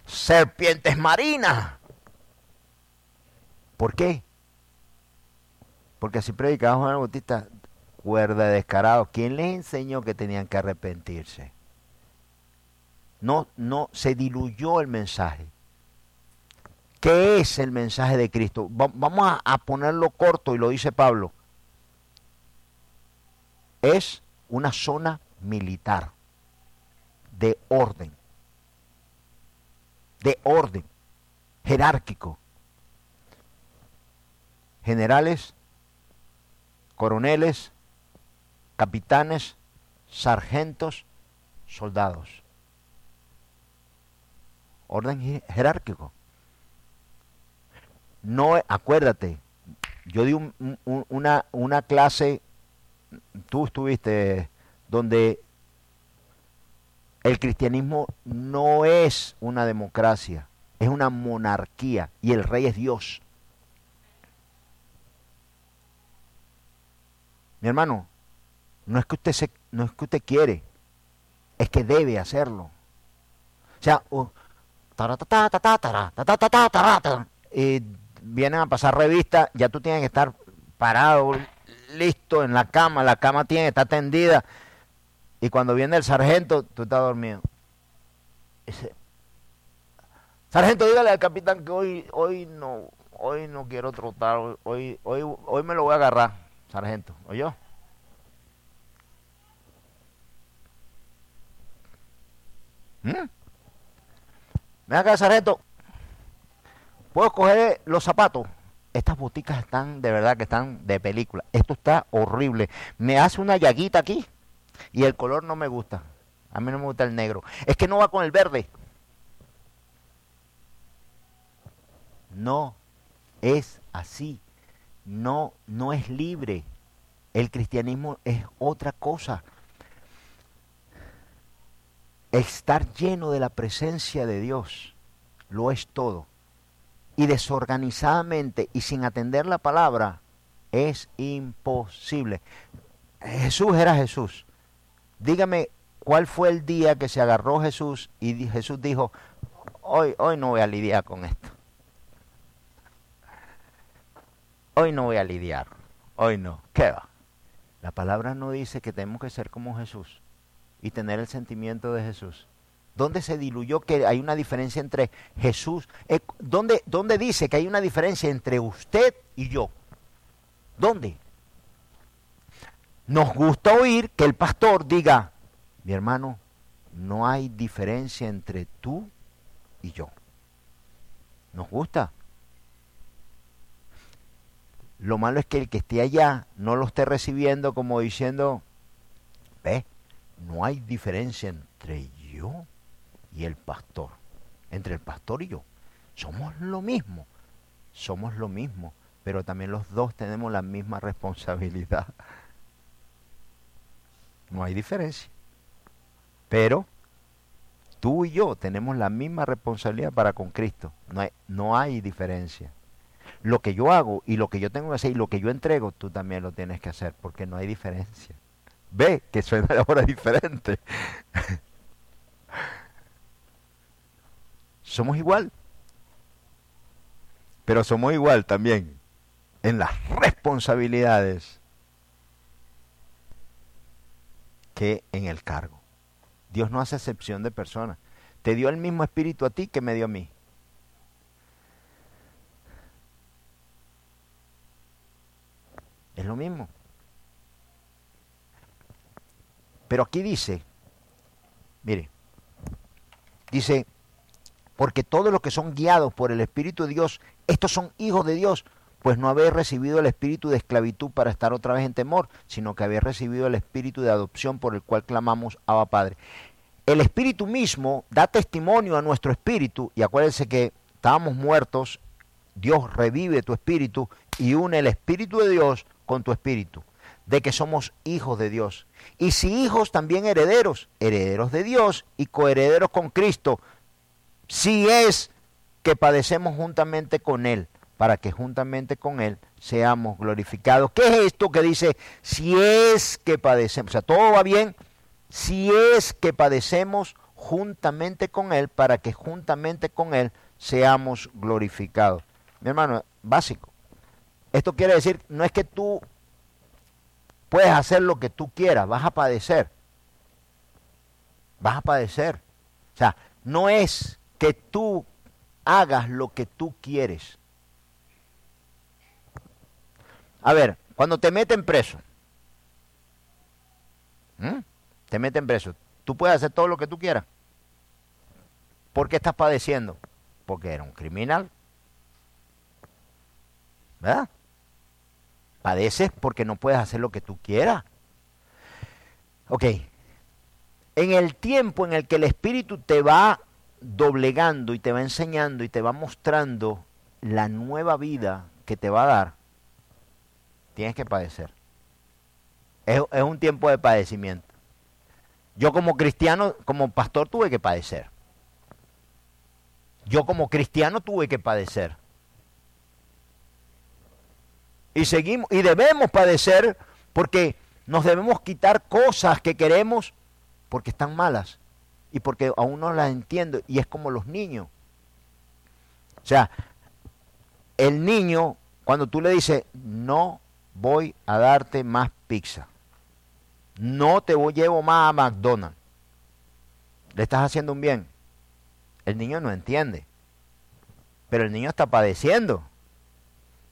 serpientes marinas. ¿Por qué? Porque así predicaba Juan el Bautista, cuerda de descarado. ¿Quién les enseñó que tenían que arrepentirse? No, no, se diluyó el mensaje. ¿Qué es el mensaje de Cristo? vamos a ponerlo corto y lo dice Pablo. Es una zona militar de orden, de orden jerárquico. Generales coroneles, capitanes, sargentos, soldados. Orden jerárquico. No, acuérdate, yo di una, una clase, tú estuviste, donde el cristianismo no es una democracia, es una monarquía y el rey es Dios. Mi hermano, no es que usted se, no es que usted quiere, es que debe hacerlo. O sea, vienen a pasar revistas, ya tú tienes que estar parado, listo en la cama, la cama tiene estar tendida. Y cuando viene el sargento, tú estás dormido. Dice, sargento, dígale al capitán que hoy, hoy no, hoy no quiero trotar, hoy, hoy, hoy me lo voy a agarrar, sargento, ¿oyó? ¿Mm? Ven acá, sargento. ¿Puedo coger los zapatos? Estas boticas están, de verdad que están de película. Esto está horrible. Me hace una llaguita aquí y el color no me gusta. A mí no me gusta el negro. Es que no va con el verde. No es así. No, no es libre. El cristianismo es otra cosa estar lleno de la presencia de Dios lo es todo. Y desorganizadamente y sin atender la palabra es imposible. Jesús era Jesús. Dígame cuál fue el día que se agarró Jesús y Jesús dijo, hoy, hoy no voy a lidiar con esto. Hoy no voy a lidiar. Hoy no. ¿Qué va? La palabra no dice que tenemos que ser como Jesús y tener el sentimiento de Jesús? ¿Dónde se diluyó que hay una diferencia entre Jesús? Eh, ¿Dónde, ¿Dónde dice que hay una diferencia entre usted y yo? ¿Dónde? Nos gusta oír que el pastor diga, mi hermano, no hay diferencia entre tú y yo. Nos gusta. Lo malo es que el que esté allá no lo esté recibiendo como diciendo, ve, no hay diferencia entre yo y el pastor. Entre el pastor y yo. Somos lo mismo. Somos lo mismo. Pero también los dos tenemos la misma responsabilidad. No hay diferencia. Pero tú y yo tenemos la misma responsabilidad para con Cristo. No hay, no hay diferencia. Lo que yo hago y lo que yo tengo que hacer y lo que yo entrego, tú también lo tienes que hacer, porque no hay diferencia ve que suena ahora diferente. somos igual. Pero somos igual también en las responsabilidades que en el cargo. Dios no hace excepción de personas. Te dio el mismo espíritu a ti que me dio a mí. Es lo mismo. Pero aquí dice, mire, dice, porque todos los que son guiados por el Espíritu de Dios, estos son hijos de Dios, pues no habéis recibido el espíritu de esclavitud para estar otra vez en temor, sino que habéis recibido el espíritu de adopción por el cual clamamos Abba Padre. El espíritu mismo da testimonio a nuestro espíritu, y acuérdense que estábamos muertos, Dios revive tu espíritu y une el espíritu de Dios con tu espíritu de que somos hijos de Dios. Y si hijos, también herederos, herederos de Dios y coherederos con Cristo, si es que padecemos juntamente con Él, para que juntamente con Él seamos glorificados. ¿Qué es esto que dice, si es que padecemos? O sea, todo va bien, si es que padecemos juntamente con Él, para que juntamente con Él seamos glorificados. Mi hermano, básico. Esto quiere decir, no es que tú Puedes hacer lo que tú quieras, vas a padecer. Vas a padecer. O sea, no es que tú hagas lo que tú quieres. A ver, cuando te meten preso, te meten preso, tú puedes hacer todo lo que tú quieras. ¿Por qué estás padeciendo? Porque era un criminal. ¿Verdad? Padeces porque no puedes hacer lo que tú quieras. Ok, en el tiempo en el que el Espíritu te va doblegando y te va enseñando y te va mostrando la nueva vida que te va a dar, tienes que padecer. Es, es un tiempo de padecimiento. Yo como cristiano, como pastor, tuve que padecer. Yo como cristiano tuve que padecer. Y seguimos, y debemos padecer porque nos debemos quitar cosas que queremos porque están malas y porque aún no las entiendo. Y es como los niños. O sea, el niño, cuando tú le dices, no voy a darte más pizza, no te voy, llevo más a McDonald's, le estás haciendo un bien. El niño no entiende, pero el niño está padeciendo.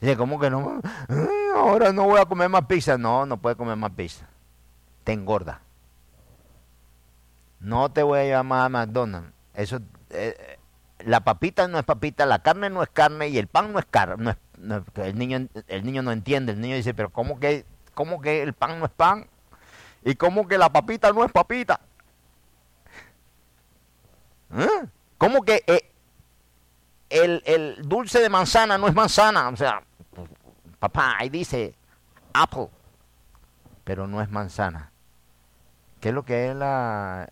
Dice, ¿cómo que no? Ahora no voy a comer más pizza. No, no puede comer más pizza. Te engorda. No te voy a llevar más a McDonald's. Eso, eh, la papita no es papita, la carne no es carne y el pan no es carne. el, niño, el niño no entiende. El niño dice, pero ¿cómo que, ¿cómo que el pan no es pan? ¿Y cómo que la papita no es papita? ¿Eh? ¿Cómo que eh, el, el, dulce de manzana no es manzana? O sea, papá, ahí dice apple, pero no es manzana. ¿Qué es lo que es la...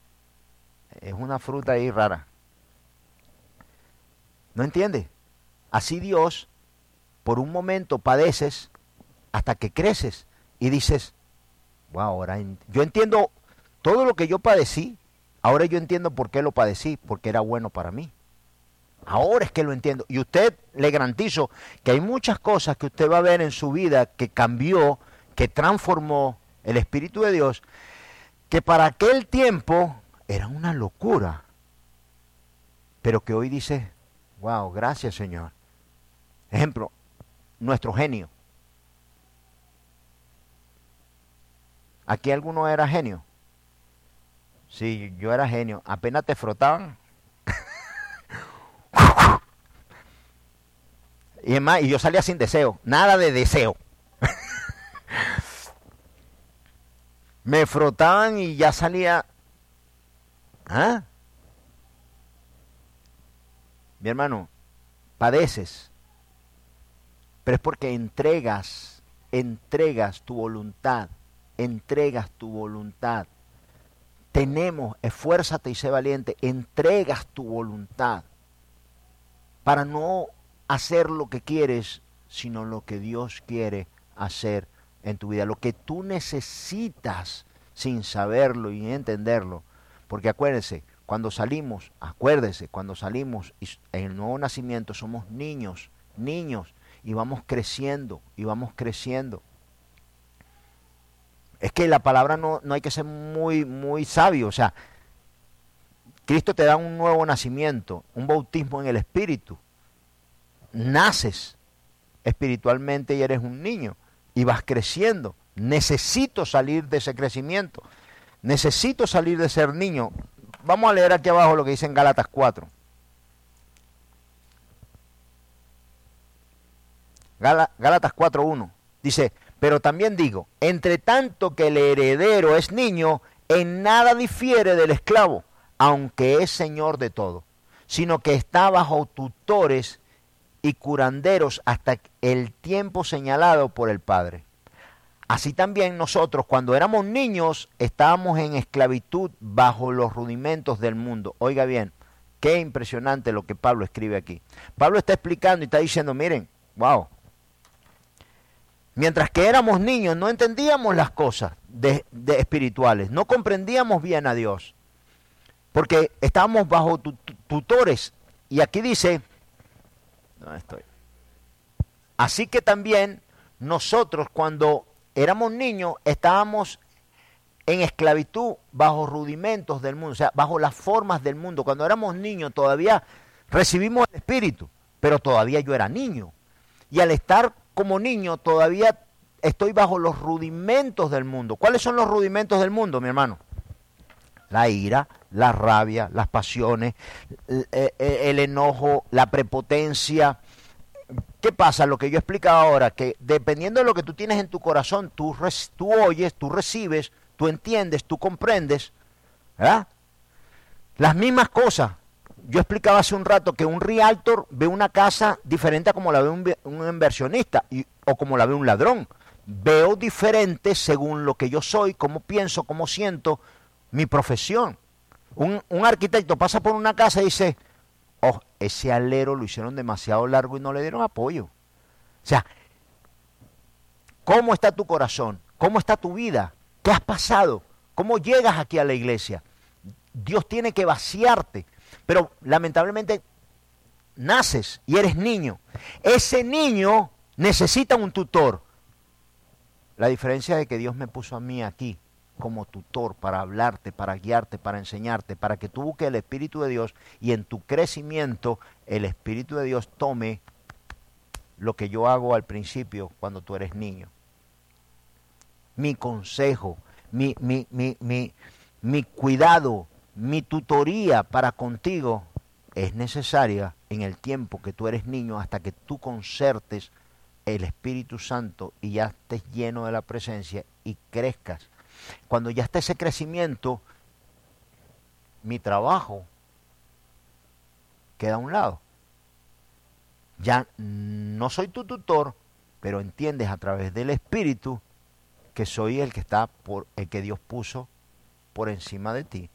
Es una fruta ahí rara. ¿No entiende? Así Dios, por un momento padeces hasta que creces y dices, wow, ahora yo entiendo todo lo que yo padecí, ahora yo entiendo por qué lo padecí, porque era bueno para mí. Ahora es que lo entiendo. Y usted le garantizo que hay muchas cosas que usted va a ver en su vida que cambió, que transformó el Espíritu de Dios, que para aquel tiempo era una locura, pero que hoy dice, wow, gracias Señor. Ejemplo, nuestro genio. ¿Aquí alguno era genio? Sí, yo era genio. Apenas te frotaban. Y, más, y yo salía sin deseo. Nada de deseo. Me frotaban y ya salía. ¿Ah? Mi hermano, padeces. Pero es porque entregas, entregas tu voluntad entregas tu voluntad. Tenemos, esfuérzate y sé valiente, entregas tu voluntad para no hacer lo que quieres, sino lo que Dios quiere hacer en tu vida, lo que tú necesitas sin saberlo y entenderlo. Porque acuérdense, cuando salimos, acuérdese, cuando salimos en el nuevo nacimiento somos niños, niños, y vamos creciendo, y vamos creciendo. Es que la palabra no, no hay que ser muy, muy sabio. O sea, Cristo te da un nuevo nacimiento, un bautismo en el Espíritu. Naces espiritualmente y eres un niño y vas creciendo. Necesito salir de ese crecimiento. Necesito salir de ser niño. Vamos a leer aquí abajo lo que dice en Gálatas 4. Gálatas 4.1. Dice, pero también digo, entre tanto que el heredero es niño, en nada difiere del esclavo, aunque es señor de todo, sino que está bajo tutores y curanderos hasta el tiempo señalado por el Padre. Así también nosotros, cuando éramos niños, estábamos en esclavitud bajo los rudimentos del mundo. Oiga bien, qué impresionante lo que Pablo escribe aquí. Pablo está explicando y está diciendo, miren, wow, Mientras que éramos niños no entendíamos las cosas de, espirituales, no comprendíamos bien a Dios, porque estábamos bajo tutores. Y aquí dice, no estoy. Así que también nosotros cuando éramos niños estábamos en esclavitud bajo rudimentos del mundo, o sea, bajo las formas del mundo. Cuando éramos niños todavía recibimos el Espíritu, pero todavía yo era niño. Y al estar como niño todavía estoy bajo los rudimentos del mundo. ¿Cuáles son los rudimentos del mundo, mi hermano? La ira, la rabia, las pasiones, el, enojo, la prepotencia, ¿Qué pasa? Lo que yo he explicado ahora, que dependiendo de lo que tú tienes en tu corazón, tú, tú oyes, tú recibes, tú entiendes, tú comprendes, ¿verdad? Las mismas cosas. Yo explicaba hace un rato que un realtor ve una casa diferente a como la ve un, inversionista o como la ve un ladrón. Veo diferente según lo que yo soy, cómo pienso, cómo siento, mi profesión. Un, un arquitecto pasa por una casa y dice, oh, ese alero lo hicieron demasiado largo y no le dieron apoyo. O sea, ¿cómo está tu corazón? ¿Cómo está tu vida? ¿Qué has pasado? ¿Cómo llegas aquí a la iglesia? Dios tiene que vaciarte, pero lamentablemente naces y eres niño. Ese niño necesita un tutor. La diferencia de que Dios me puso a mí aquí como tutor para hablarte, para guiarte, para enseñarte, para que tú busques el Espíritu de Dios y en tu crecimiento el Espíritu de Dios tome lo que yo hago al principio cuando tú eres niño. Mi consejo, mi, mi, mi, mi, cuidado, mi tutoría para contigo es necesaria en el tiempo que tú eres niño hasta que tú concertes el Espíritu Santo y ya estés lleno de la presencia y crezcas cuando ya está ese crecimiento, mi trabajo queda a un lado. Ya no soy tu tutor, pero entiendes a través del Espíritu que soy el que está por el que Dios puso por encima de ti.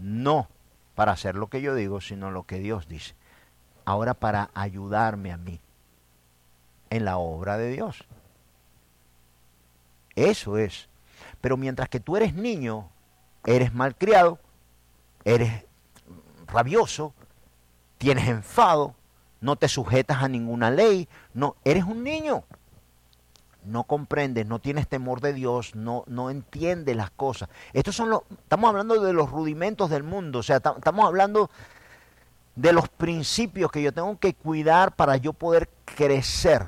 No para hacer lo que yo digo, sino lo que Dios dice. Ahora para ayudarme a mí en la obra de Dios. Eso es pero mientras que tú eres niño, eres malcriado, eres rabioso, tienes enfado, no te sujetas a ninguna ley, no, eres un niño. No comprendes, no tienes temor de Dios, no, no entiendes las cosas. Estos son los, estamos hablando de los rudimentos del mundo, o sea, estamos hablando de los principios que yo tengo que cuidar para yo poder crecer.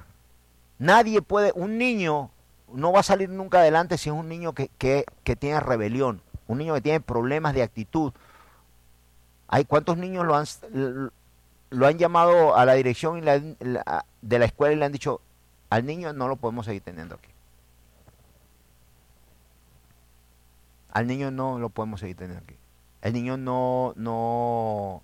Nadie puede, un niño no va a salir nunca adelante si es un niño que, tiene rebelión, un niño que tiene problemas de actitud. ¿Hay cuántos niños lo han, lo han llamado a la dirección de la escuela y le han dicho, al niño no lo podemos seguir teniendo aquí? Al niño no lo podemos seguir teniendo aquí. El niño no, no,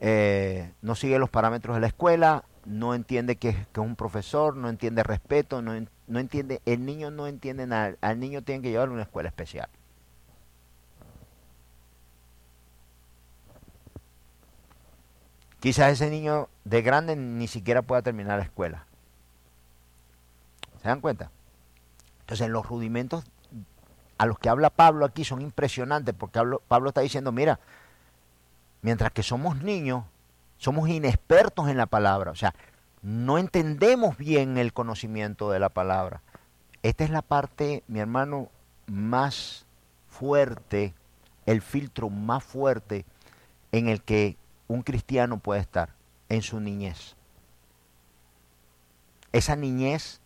eh, no sigue los parámetros de la escuela, no entiende que, que es un profesor, no entiende respeto, no, no entiende, el niño no entiende nada, al niño tienen que llevarlo a una escuela especial. Quizás ese niño de grande ni siquiera pueda terminar la escuela. ¿Se dan cuenta? Entonces los rudimentos a los que habla Pablo aquí son impresionantes porque Pablo está diciendo, mira, mientras que somos niños, somos inexpertos en la palabra. O sea, no entendemos bien el conocimiento de la palabra. Esta es la parte, mi hermano, más fuerte, el filtro más fuerte en el que un cristiano puede estar, en su niñez. Esa niñez,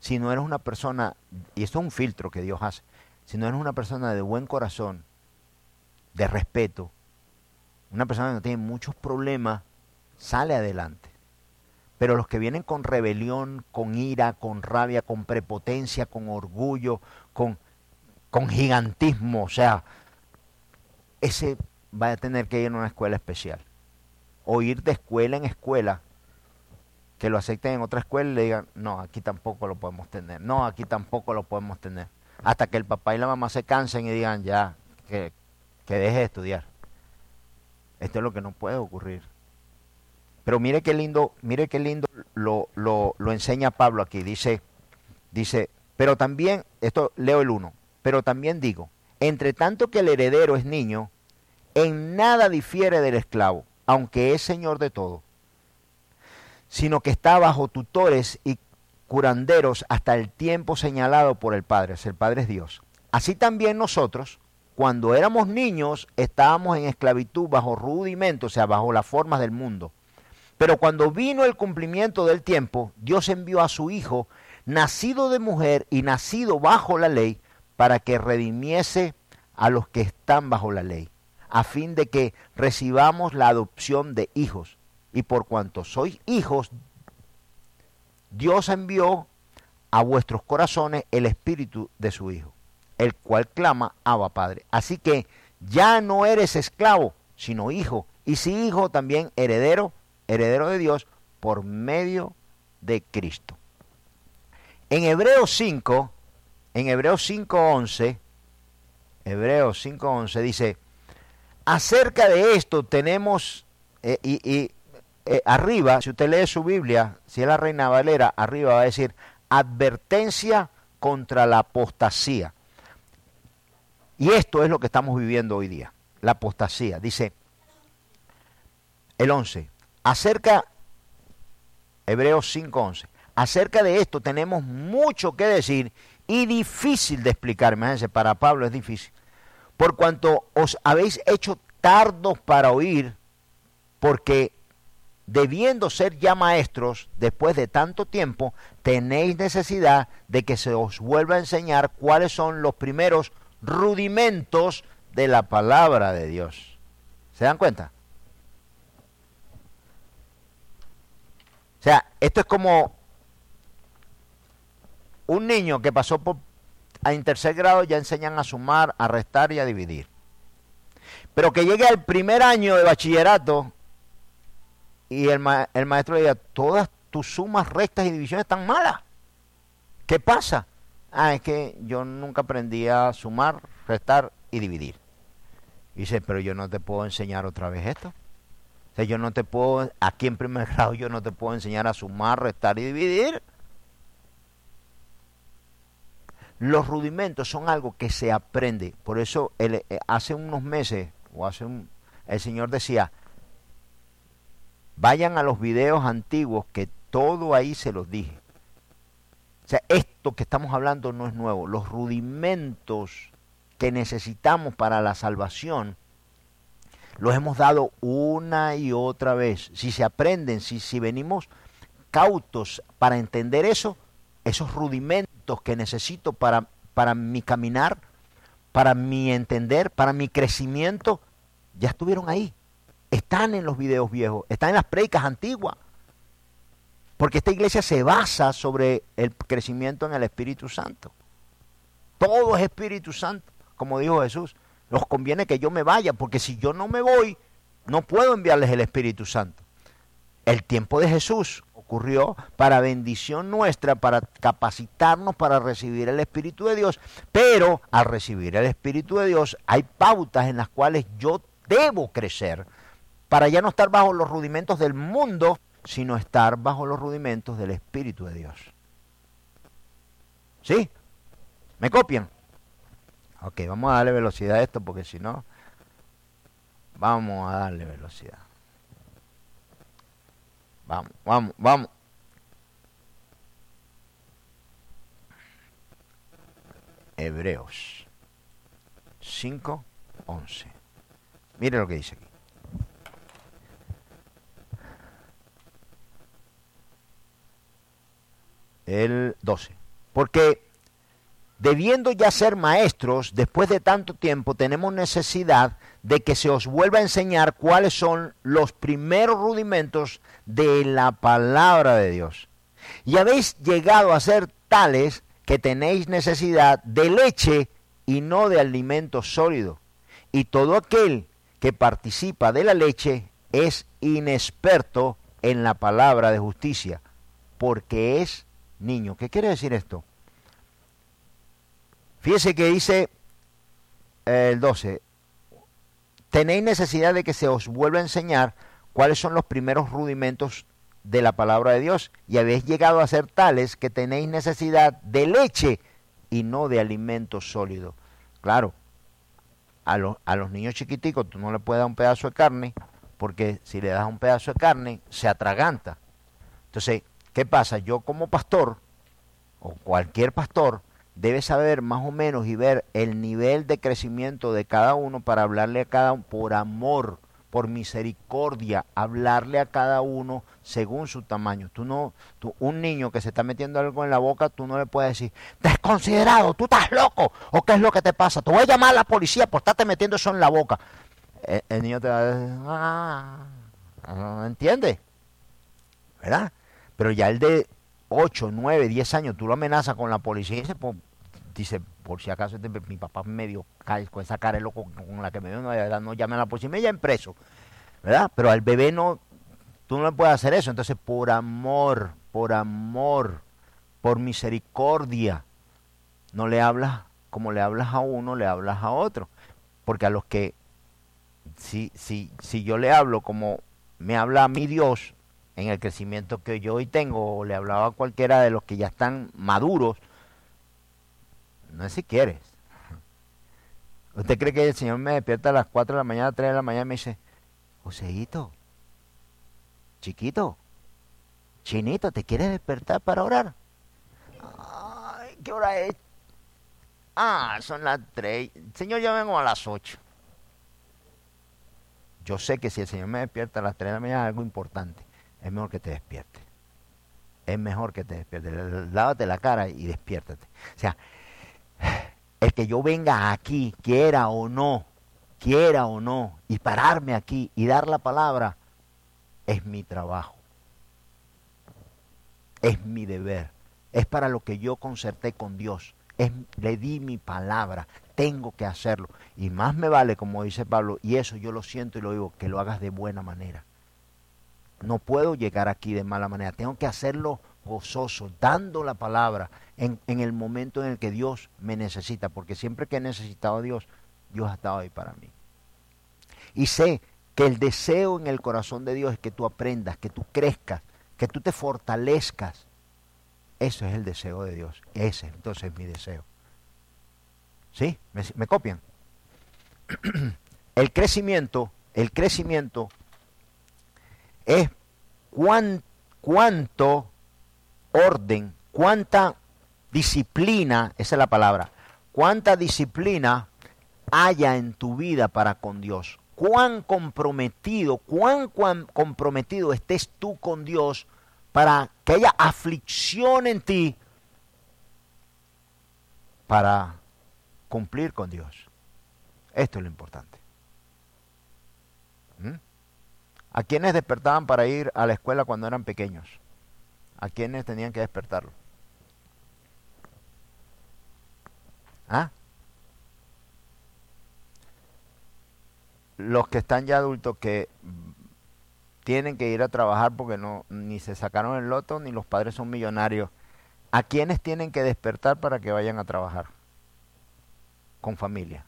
si no eres una persona, y esto es un filtro que Dios hace, si no eres una persona de buen corazón, de respeto, una persona que no tiene muchos problemas, sale adelante. Pero los que vienen con rebelión, con ira, con rabia, con prepotencia, con orgullo, con, con gigantismo, o sea, ese va a tener que ir a una escuela especial. O ir de escuela en escuela, que lo acepten en otra escuela y le digan, no, aquí tampoco lo podemos tener, no, aquí tampoco lo podemos tener. Hasta que el papá y la mamá se cansen y digan, ya, que, que deje de estudiar. Esto es lo que no puede ocurrir. Pero mire qué lindo, mire qué lindo lo, lo, enseña Pablo aquí. Dice, dice, pero también, esto leo el 1, pero también digo, entre tanto que el heredero es niño, en nada difiere del esclavo, aunque es señor de todo, sino que está bajo tutores y curanderos hasta el tiempo señalado por el Padre, el Padre es Dios. Así también nosotros, cuando éramos niños, estábamos en esclavitud bajo rudimentos, o sea, bajo las formas del mundo. Pero cuando vino el cumplimiento del tiempo, Dios envió a su Hijo, nacido de mujer y nacido bajo la ley, para que redimiese a los que están bajo la ley, a fin de que recibamos la adopción de hijos. y por cuanto sois hijos, Dios envió a vuestros corazones el espíritu de su Hijo, el cual clama, Abba Padre. Así que ya no eres esclavo, sino hijo, y si hijo también heredero, heredero de Dios, por medio de Cristo. En Hebreos 5, en Hebreos 5.11, Hebreos 5.11 dice, acerca de esto tenemos, eh, y, eh, arriba, si usted lee su Biblia, si es la Reina Valera, arriba va a decir, advertencia contra la apostasía. Y esto es lo que estamos viviendo hoy día, la apostasía. Dice el 11, acerca, Hebreos 5.11, acerca de esto tenemos mucho que decir y difícil de explicar. Imagínense, para Pablo es difícil. Por cuanto os habéis hecho tardos para oír, porque debiendo ser ya maestros después de tanto tiempo, tenéis necesidad de que se os vuelva a enseñar cuáles son los primeros rudimentos de la palabra de Dios. ¿Se dan cuenta? Sea, esto es como un niño que pasó por en tercer grado ya enseñan a sumar, a restar y a dividir. Pero que llegue al primer año de bachillerato y el, maestro diga, todas tus sumas, restas y divisiones están malas. ¿Qué pasa? Ah, es que yo nunca aprendí a sumar, restar y dividir. dice, pero yo no te puedo enseñar otra vez esto. O sea, yo no te puedo, aquí en primer grado yo no te puedo enseñar a sumar, restar y dividir. Los rudimentos son algo que se aprende. Por eso eh, hace unos meses, o hace un, el Señor decía, vayan a los videos antiguos que todo ahí se los dije. O sea, esto que estamos hablando no es nuevo. Los rudimentos que necesitamos para la salvación los hemos dado una y otra vez. Si se aprenden, si, si venimos cautos para entender eso, esos rudimentos que necesito para, para mi caminar, para mi entender, para mi crecimiento, ya estuvieron ahí. Están en los videos viejos, están en las predicas antiguas. Porque esta iglesia se basa sobre el crecimiento en el Espíritu Santo. Todo es Espíritu Santo, como dijo Jesús. Nos conviene que yo me vaya, porque si yo no me voy, no puedo enviarles el Espíritu Santo. El tiempo de Jesús ocurrió para bendición nuestra, para capacitarnos para recibir el Espíritu de Dios, pero al recibir el Espíritu de Dios hay pautas en las cuales yo debo crecer para ya no estar bajo los rudimentos del mundo, sino estar bajo los rudimentos del Espíritu de Dios. ¿Sí? ¿Me copian? Ok, vamos a darle velocidad a esto porque si no, vamos a darle velocidad. Vamos, vamos, vamos. Hebreos 5, 11. Mire lo que dice aquí. El 12. Porque debiendo ya ser maestros, después de tanto tiempo, tenemos necesidad de que se os vuelva a enseñar cuáles son los primeros rudimentos de la palabra de Dios. Y habéis llegado a ser tales que tenéis necesidad de leche y no de alimento sólido. Y todo aquel que participa de la leche es inexperto en la palabra de justicia, porque es niño. ¿Qué quiere decir esto? Fíjese que dice el 12, tenéis necesidad de que se os vuelva a enseñar cuáles son los primeros rudimentos de la palabra de Dios y habéis llegado a ser tales que tenéis necesidad de leche y no de alimento sólido. Claro, a, a los niños chiquiticos tú no le puedes dar un pedazo de carne porque si le das un pedazo de carne se atraganta. Entonces, ¿qué pasa? Yo como pastor o cualquier pastor debe saber más o menos y ver el nivel de crecimiento de cada uno para hablarle a cada uno por amor, por misericordia, hablarle a cada uno según su tamaño. Tú no, tú, un niño que se está metiendo algo en la boca, tú no le puedes decir, desconsiderado, tú estás loco, o qué es lo que te pasa, te voy a llamar a la policía por estarte metiendo eso en la boca. El, niño te va a decir, ah, no entiende. ¿Verdad? Pero ya el de 8, 9, 10 años, tú lo amenazas con la policía y dice, por, si acaso este, mi papá medio cae con esa cara loco con la que me dio, no, no llame a la policía, me en preso. ¿Verdad? Pero al bebé no, tú no le puedes hacer eso. Entonces, por amor, por amor, por misericordia, no le hablas como le hablas a uno, le hablas a otro. Porque a los que, si, si, si yo le hablo como me habla a mi Dios, en el crecimiento que yo hoy tengo, le hablaba a cualquiera de los que ya están maduros, no es si quieres. ¿Usted cree que el Señor me despierta a las 4 de la mañana, 3 de la mañana y me dice, Joseito, chiquito, chinito, ¿te quieres despertar para orar? Ay, ¿qué hora es? Ah, son las 3. Señor, ya vengo a las 8. Yo sé que si el Señor me despierta a las 3 de la mañana es algo importante. Es mejor que te despierte. Es mejor que te despierte. Lávate la cara y despiértate. O sea, el que yo venga aquí, quiera o no, quiera o no, y pararme aquí y dar la palabra, es mi trabajo. Es mi deber. Es para lo que yo concerté con Dios le di mi palabra, tengo que hacerlo. Y más me vale, como dice Pablo, y eso yo lo siento y lo digo, que lo hagas de buena manera. No puedo llegar aquí de mala manera, tengo que hacerlo gozoso, dando la palabra en, en el momento en el que Dios me necesita, porque siempre que he necesitado a Dios, Dios ha estado ahí para mí. Y sé que el deseo en el corazón de Dios es que tú aprendas, que tú crezcas, que tú te fortalezcas eso es el deseo de Dios. Ese entonces es mi deseo. ¿Sí? ¿Me, copian? el crecimiento, el crecimiento es cuánto orden, cuánta disciplina, esa es la palabra, cuánta disciplina haya en tu vida para con Dios. Cuán comprometido, cuán, cuán comprometido estés tú con Dios para que haya aflicción en ti para cumplir con Dios. Esto es lo importante. ¿Mm? ¿A quiénes despertaban para ir a la escuela cuando eran pequeños? ¿A quiénes tenían que despertarlo? ¿Ah? Los que están ya adultos que tienen que ir a trabajar porque no ni se sacaron el loto ni los padres son millonarios. ¿A quiénes tienen que despertar para que vayan a trabajar? Con familia.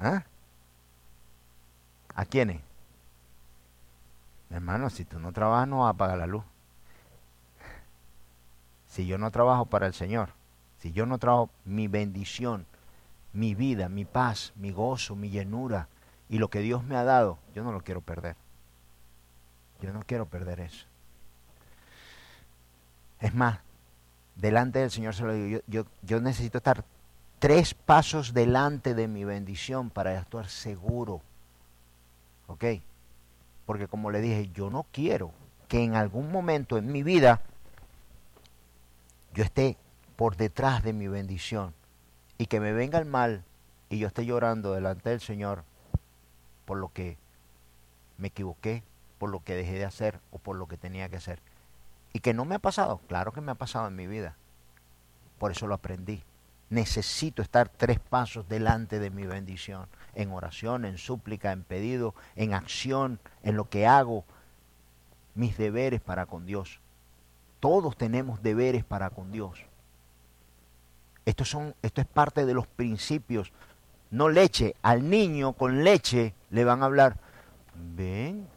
¿Ah? ¿A quiénes? Hermano, si tú no trabajas no vas a apagar la luz. Si yo no trabajo para el Señor, si yo no trabajo mi bendición, mi vida, mi paz, mi gozo, mi llenura y lo que Dios me ha dado, yo no lo quiero perder. Yo no quiero perder eso. Es más, delante del Señor se lo digo, yo, yo, necesito estar tres pasos delante de mi bendición para actuar seguro. ¿Ok? Porque como le dije, yo no quiero que en algún momento en mi vida yo esté por detrás de mi bendición y que me venga el mal y yo esté llorando delante del Señor por lo que me equivoqué, por lo que dejé de hacer o por lo que tenía que hacer. Y que no me ha pasado, claro que me ha pasado en mi vida. Por eso lo aprendí. Necesito estar tres pasos delante de mi bendición, en oración, en súplica, en pedido, en acción, en lo que hago, mis deberes para con Dios. Todos tenemos deberes para con Dios. Esto, son, esto es parte de los principios. No leche. Al niño con leche le van a hablar, ven,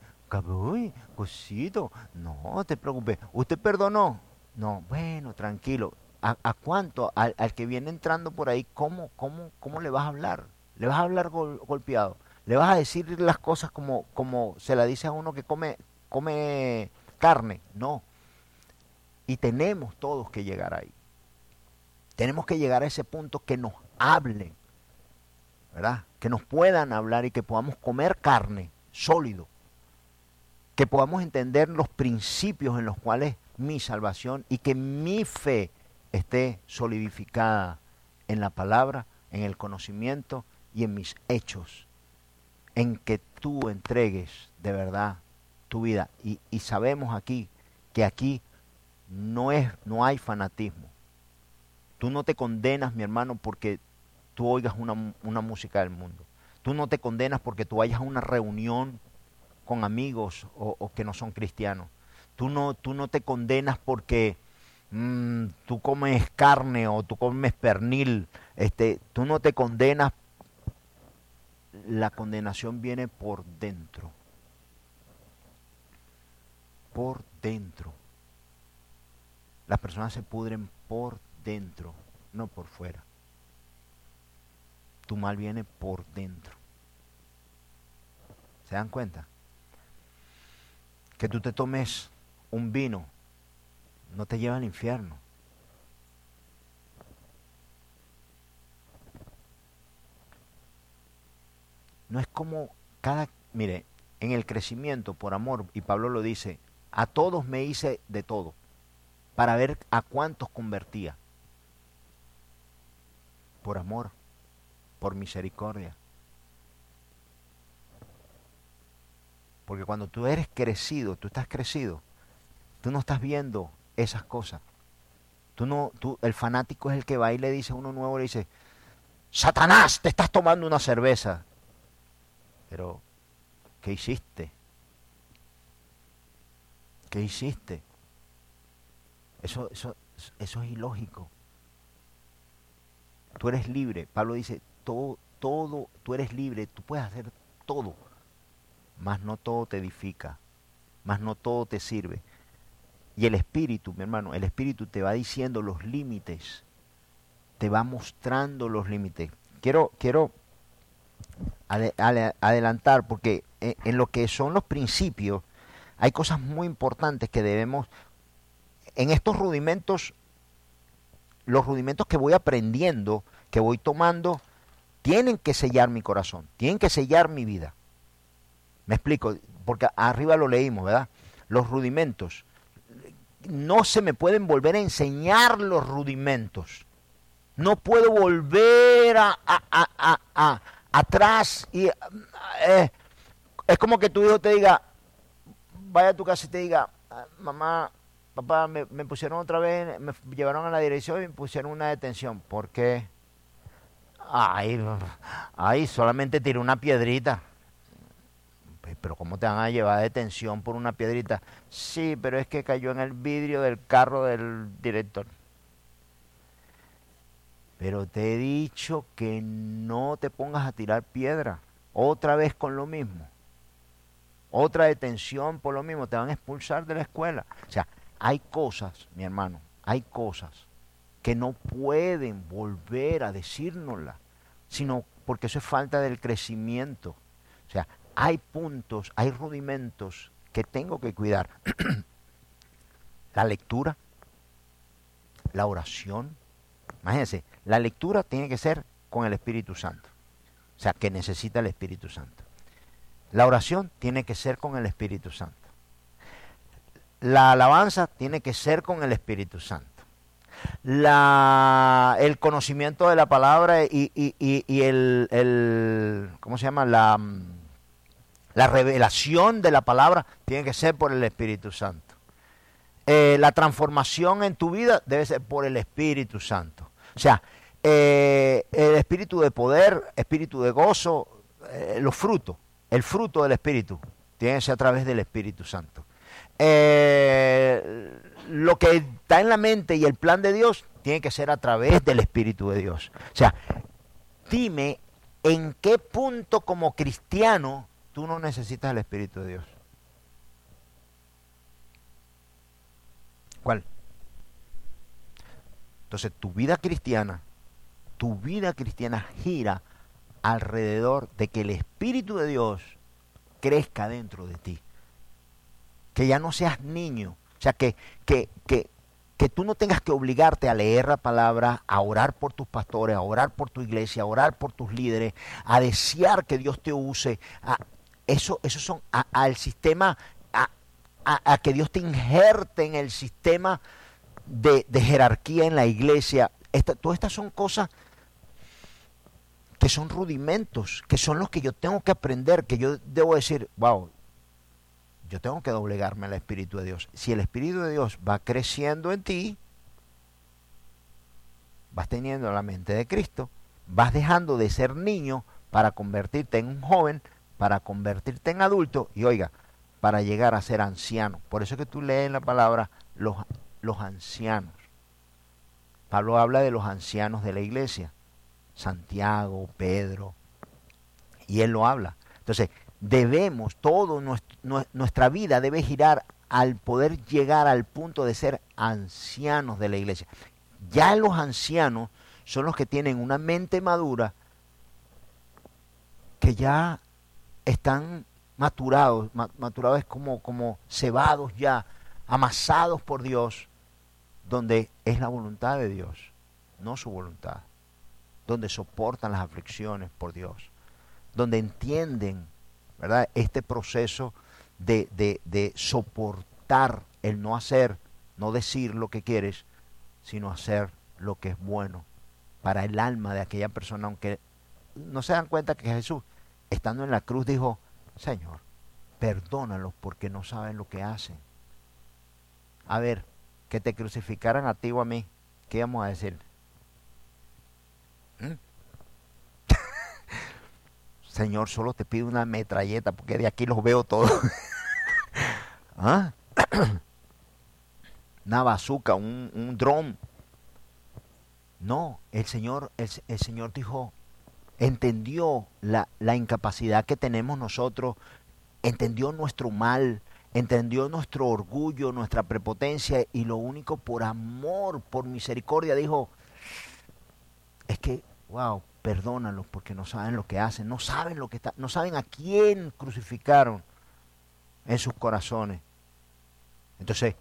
Uy, cosito, no te preocupes. ¿Usted perdonó? No, bueno, tranquilo. ¿A, cuánto? Al, que viene entrando por ahí, ¿cómo, cómo, cómo le vas a hablar? ¿Le vas a hablar golpeado? ¿Le vas a decir las cosas como, como se la dice a uno que come, come carne? No. Y tenemos todos que llegar ahí. Tenemos que llegar a ese punto que nos hablen, ¿verdad? Que nos puedan hablar y que podamos comer carne sólido que podamos entender los principios en los cuales mi salvación y que mi fe esté solidificada en la palabra, en el conocimiento y en mis hechos, en que tú entregues de verdad tu vida. Y, sabemos aquí que aquí no, es, no hay fanatismo. Tú no te condenas, mi hermano, porque tú oigas una, una música del mundo. Tú no te condenas porque tú vayas a una reunión con amigos o, que no son cristianos. Tú no, tú no te condenas porque mm, tú comes carne o tú comes pernil. Este, tú no te condenas. La condenación viene por dentro. Por dentro. Las personas se pudren por dentro, no por fuera. Tu mal viene por dentro. ¿Se dan cuenta? Que tú te tomes un vino no te lleva al infierno. No es como cada, mire, en el crecimiento por amor, y Pablo lo dice, a todos me hice de todo para ver a cuántos convertía. Por amor, por misericordia. Porque cuando tú eres crecido, tú estás crecido, tú no estás viendo esas cosas. Tú no, tú, el fanático es el que va y le dice a uno nuevo, le dice, Satanás, te estás tomando una cerveza. Pero, ¿qué hiciste? ¿Qué hiciste? Eso, eso, eso es ilógico. Tú eres libre. Pablo dice, todo, todo, tú eres libre, tú puedes hacer todo, mas no todo te edifica, mas no todo te sirve. Y el Espíritu, mi hermano, el Espíritu te va diciendo los límites, te va mostrando los límites. Quiero, quiero adelantar porque en lo que son los principios hay cosas muy importantes que debemos en estos rudimentos, los rudimentos que voy aprendiendo, que voy tomando, tienen que sellar mi corazón, tienen que sellar mi vida. Me explico, porque arriba lo leímos, ¿verdad? Los rudimentos. No se me pueden volver a enseñar los rudimentos. No puedo volver a, atrás y eh, es como que tu hijo te diga, vaya a tu casa y te diga, ah, mamá, papá, me, pusieron otra vez, me llevaron a la dirección y me pusieron una detención. ¿Por qué? Ay, ay, solamente tiré una piedrita. Pero ¿cómo te van a llevar detención por una piedrita? Sí, pero es que cayó en el vidrio del carro del director. Pero te he dicho que no te pongas a tirar piedra. Otra vez con lo mismo. Otra detención por lo mismo. Te van a expulsar de la escuela. O sea, hay cosas, mi hermano, hay cosas que no pueden volver a decírnosla, sino porque eso es falta del crecimiento. O sea, hay puntos, hay rudimentos que tengo que cuidar. la lectura, la oración. Imagínense, la lectura tiene que ser con el Espíritu Santo. O sea, que necesita el Espíritu Santo. La oración tiene que ser con el Espíritu Santo la alabanza tiene que ser con el Espíritu Santo. La, el conocimiento de la palabra y, el, ¿cómo se llama? La, la revelación de la palabra tiene que ser por el Espíritu Santo. Eh, la transformación en tu vida debe ser por el Espíritu Santo. O sea, eh, el espíritu de poder, espíritu de gozo, eh, los frutos, el fruto del Espíritu, tiene que ser a través del Espíritu Santo. Eh, lo que está en la mente y el plan de Dios tiene que ser a través del Espíritu de Dios. O sea, dime en qué punto como cristiano tú no necesitas el Espíritu de Dios. ¿Cuál? Entonces tu vida cristiana, tu vida cristiana gira alrededor de que el Espíritu de Dios crezca dentro de ti que ya no seas niño, o sea, que, que, que, que tú no tengas que obligarte a leer la palabra, a orar por tus pastores, a orar por tu iglesia, a orar por tus líderes, a desear que Dios te use. A, eso, eso son al sistema, a, a, que Dios te injerte en el sistema de, de jerarquía en la iglesia. Todas estas son cosas que son rudimentos, que son los que yo tengo que aprender, que yo debo decir, wow, yo tengo que doblegarme al Espíritu de Dios. Si el Espíritu de Dios va creciendo en ti, vas teniendo la mente de Cristo, vas dejando de ser niño para convertirte en un joven, para convertirte en adulto y oiga, para llegar a ser anciano. Por eso que tú lees en la palabra los, los ancianos. Pablo habla de los ancianos de la iglesia, Santiago, Pedro, y él lo habla. Entonces, debemos, todo nuestra vida debe girar al poder llegar al punto de ser ancianos de la iglesia. Ya los ancianos son los que tienen una mente madura que ya están maturados, maturados es como, como cebados ya, amasados por Dios, donde es la voluntad de Dios, no su voluntad, donde soportan las aflicciones por Dios, donde entienden ¿verdad? Este proceso de, de, soportar el no hacer, no decir lo que quieres, sino hacer lo que es bueno para el alma de aquella persona, aunque no se dan cuenta que Jesús, estando en la cruz, dijo, Señor, perdónalos porque no saben lo que hacen. A ver, que te crucificaran a ti o a mí, ¿qué vamos a decir? Señor, solo te pido una metralleta porque de aquí los veo todos. ¿Ah? una bazooka, un, un dron. No, el Señor, el, Señor dijo, entendió la, la incapacidad que tenemos nosotros, entendió nuestro mal, entendió nuestro orgullo, nuestra prepotencia y lo único por amor, por misericordia dijo, es que, wow, perdónalos porque no saben lo que hacen, no saben lo que está, no saben a quién crucificaron en sus corazones. Entonces,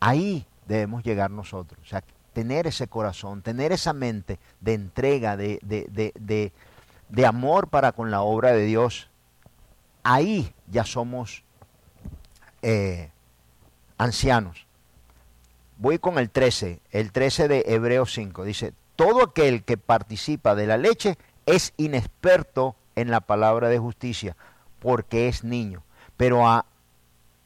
ahí debemos llegar nosotros. O sea, tener ese corazón, tener esa mente de entrega, de, de, de, amor para con la obra de Dios. Ahí ya somos eh, ancianos. Voy con el 13, el 13 de Hebreos 5. Dice, todo aquel que participa de la leche es inexperto en la palabra de justicia, porque es niño. Pero,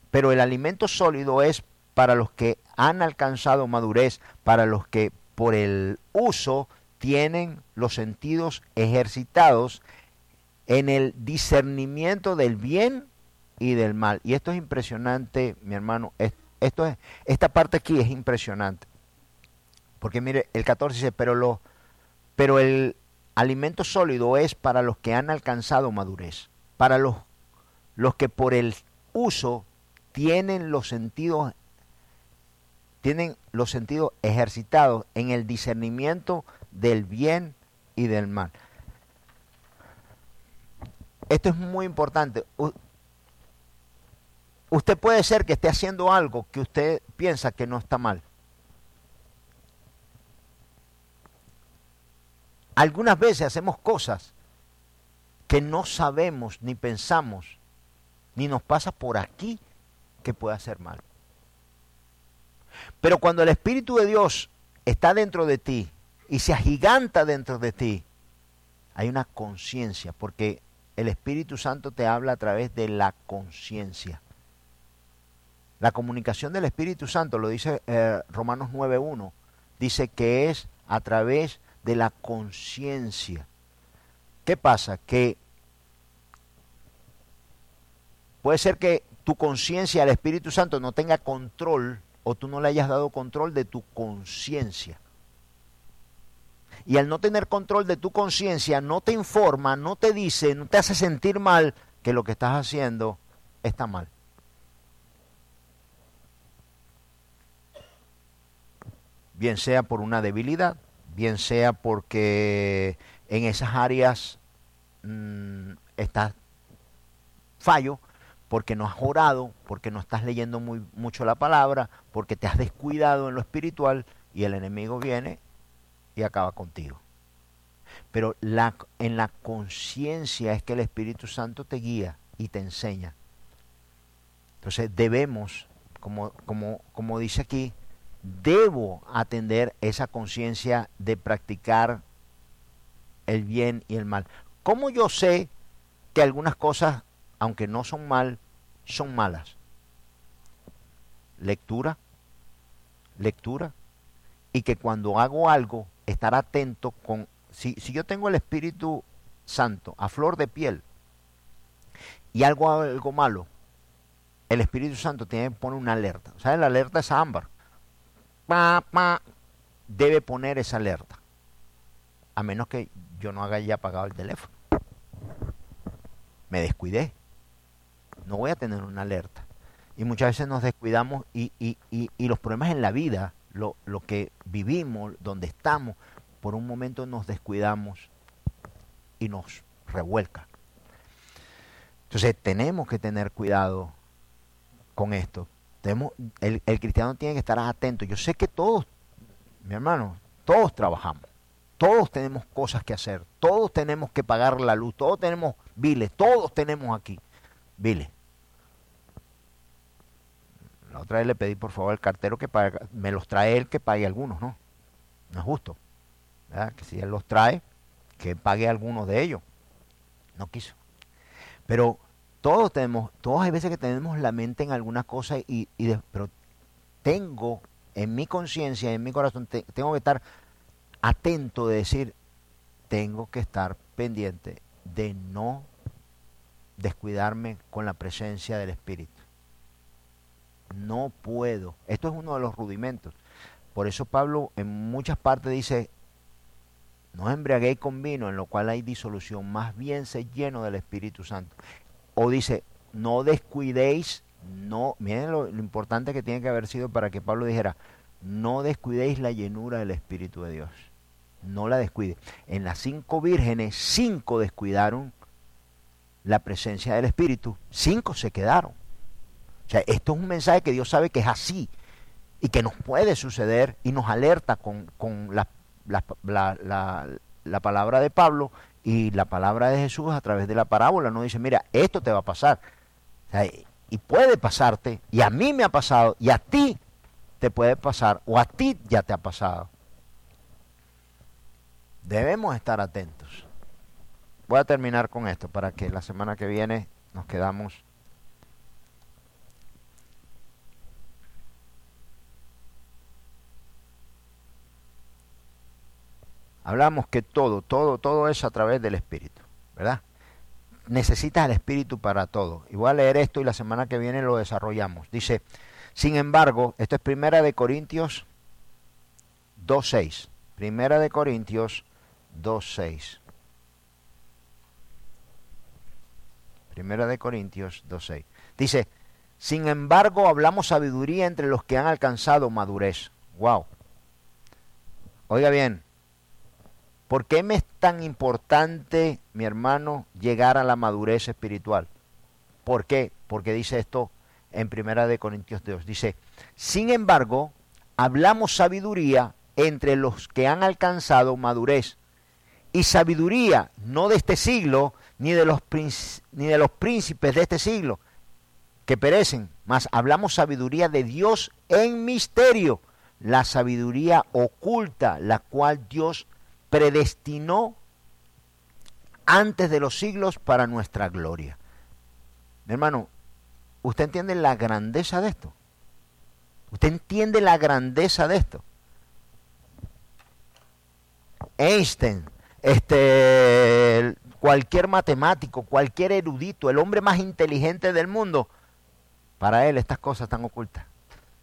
pero el alimento sólido es para los que han alcanzado madurez, para los que por el uso tienen los sentidos ejercitados en el discernimiento del bien y del mal. Y esto es impresionante, mi hermano. Esto es, esta parte aquí es impresionante. Porque mire, el 14 dice, pero, lo, pero el alimento sólido es para los que han alcanzado madurez, para los, los que por el uso tienen los sentidos tienen los sentidos ejercitados en el discernimiento del bien y del mal. Esto es muy importante. usted puede ser que esté haciendo algo que usted piensa que no está mal. Algunas veces hacemos cosas que no sabemos ni pensamos, ni nos pasa por aquí que pueda ser mal. Pero cuando el Espíritu de Dios está dentro de ti y se agiganta dentro de ti, hay una conciencia, porque el Espíritu Santo te habla a través de la conciencia. La comunicación del Espíritu Santo, lo dice eh, Romanos 9.1, dice que es a través de la conciencia. ¿Qué pasa? Que puede ser que tu conciencia, el Espíritu Santo, no tenga control o tú no le hayas dado control de tu conciencia. Y al no tener control de tu conciencia, no te informa, no te dice, no te hace sentir mal que lo que estás haciendo está mal. Bien sea por una debilidad, bien sea porque en esas áreas mm, estás fallo, porque no has orado, porque no estás leyendo muy, mucho la palabra, porque te has descuidado en lo espiritual y el enemigo viene y acaba contigo. Pero en la conciencia es que el Espíritu Santo te guía y te enseña. Entonces debemos, como, como, como dice aquí, debo atender esa conciencia de practicar el bien y el mal. ¿Cómo yo sé que algunas cosas, aunque no son mal, son malas? Lectura, lectura, y que cuando hago algo, estar atento con... Si, si yo tengo el Espíritu Santo a flor de piel y algo algo malo, el Espíritu Santo tiene que poner una alerta. ¿Sabes? La alerta es ámbar. Debe poner esa alerta. A menos que yo no haya ya apagado el teléfono. Me descuidé. No voy a tener una alerta. Y muchas veces nos descuidamos y, y, y, y los problemas en la vida, lo, lo que vivimos, donde estamos, por un momento nos descuidamos y nos revuelca. Entonces tenemos que tener cuidado con esto. El, cristiano tiene que estar atento. Yo sé que todos, mi hermano, todos trabajamos. Todos tenemos cosas que hacer. Todos tenemos que pagar la luz. Todos tenemos biles. Todos tenemos aquí biles. La otra vez le pedí por favor al cartero que pague, me los trae él que pague algunos, ¿no? No es justo. Que si él los trae, que pague algunos de ellos. No quiso. Pero todos tenemos, todos hay veces que tenemos la mente en alguna cosa y, pero tengo en mi conciencia, en mi corazón, te, tengo que estar atento de decir, tengo que estar pendiente de no descuidarme con la presencia del Espíritu. No puedo. Esto es uno de los rudimentos. Por eso Pablo en muchas partes dice, no embriaguéis con vino, en lo cual hay disolución, más bien se lleno del Espíritu Santo. O dice, no descuidéis, no, miren lo, importante que tiene que haber sido para que Pablo dijera, no descuidéis la llenura del Espíritu de Dios. No la descuide. En las cinco vírgenes, cinco descuidaron la presencia del Espíritu, cinco se quedaron. O sea, esto es un mensaje que Dios sabe que es así y que nos puede suceder y nos alerta con, con la, la, palabra de Pablo y la palabra de Jesús a través de la parábola. No dice, mira, esto te va a pasar. Y puede pasarte, y a mí me ha pasado, y a ti te puede pasar, o a ti ya te ha pasado. Debemos estar atentos. Voy a terminar con esto para que la semana que viene nos quedamos Hablamos que todo, todo, todo es a través del Espíritu, ¿verdad? Necesitas el Espíritu para todo. Y voy a leer esto y la semana que viene lo desarrollamos. Dice, sin embargo, esto es Primera de Corintios 2.6. Primera de Corintios 2.6. Primera de Corintios 2.6. Dice, sin embargo, hablamos sabiduría entre los que han alcanzado madurez. Wow. Oiga bien, ¿Por qué me es tan importante, mi hermano, llegar a la madurez espiritual? ¿Por qué? Porque dice esto en Primera de Corintios 2. Dice, sin embargo, hablamos sabiduría entre los que han alcanzado madurez. Y sabiduría no de este siglo, ni de los, ni de los príncipes de este siglo, que perecen, mas hablamos sabiduría de Dios en misterio, la sabiduría oculta, la cual Dios predestinó antes de los siglos para nuestra gloria. Hermano, ¿usted entiende la grandeza de esto? ¿Usted entiende la grandeza de esto? Einstein, este, cualquier matemático, cualquier erudito, el hombre más inteligente del mundo, para él estas cosas están ocultas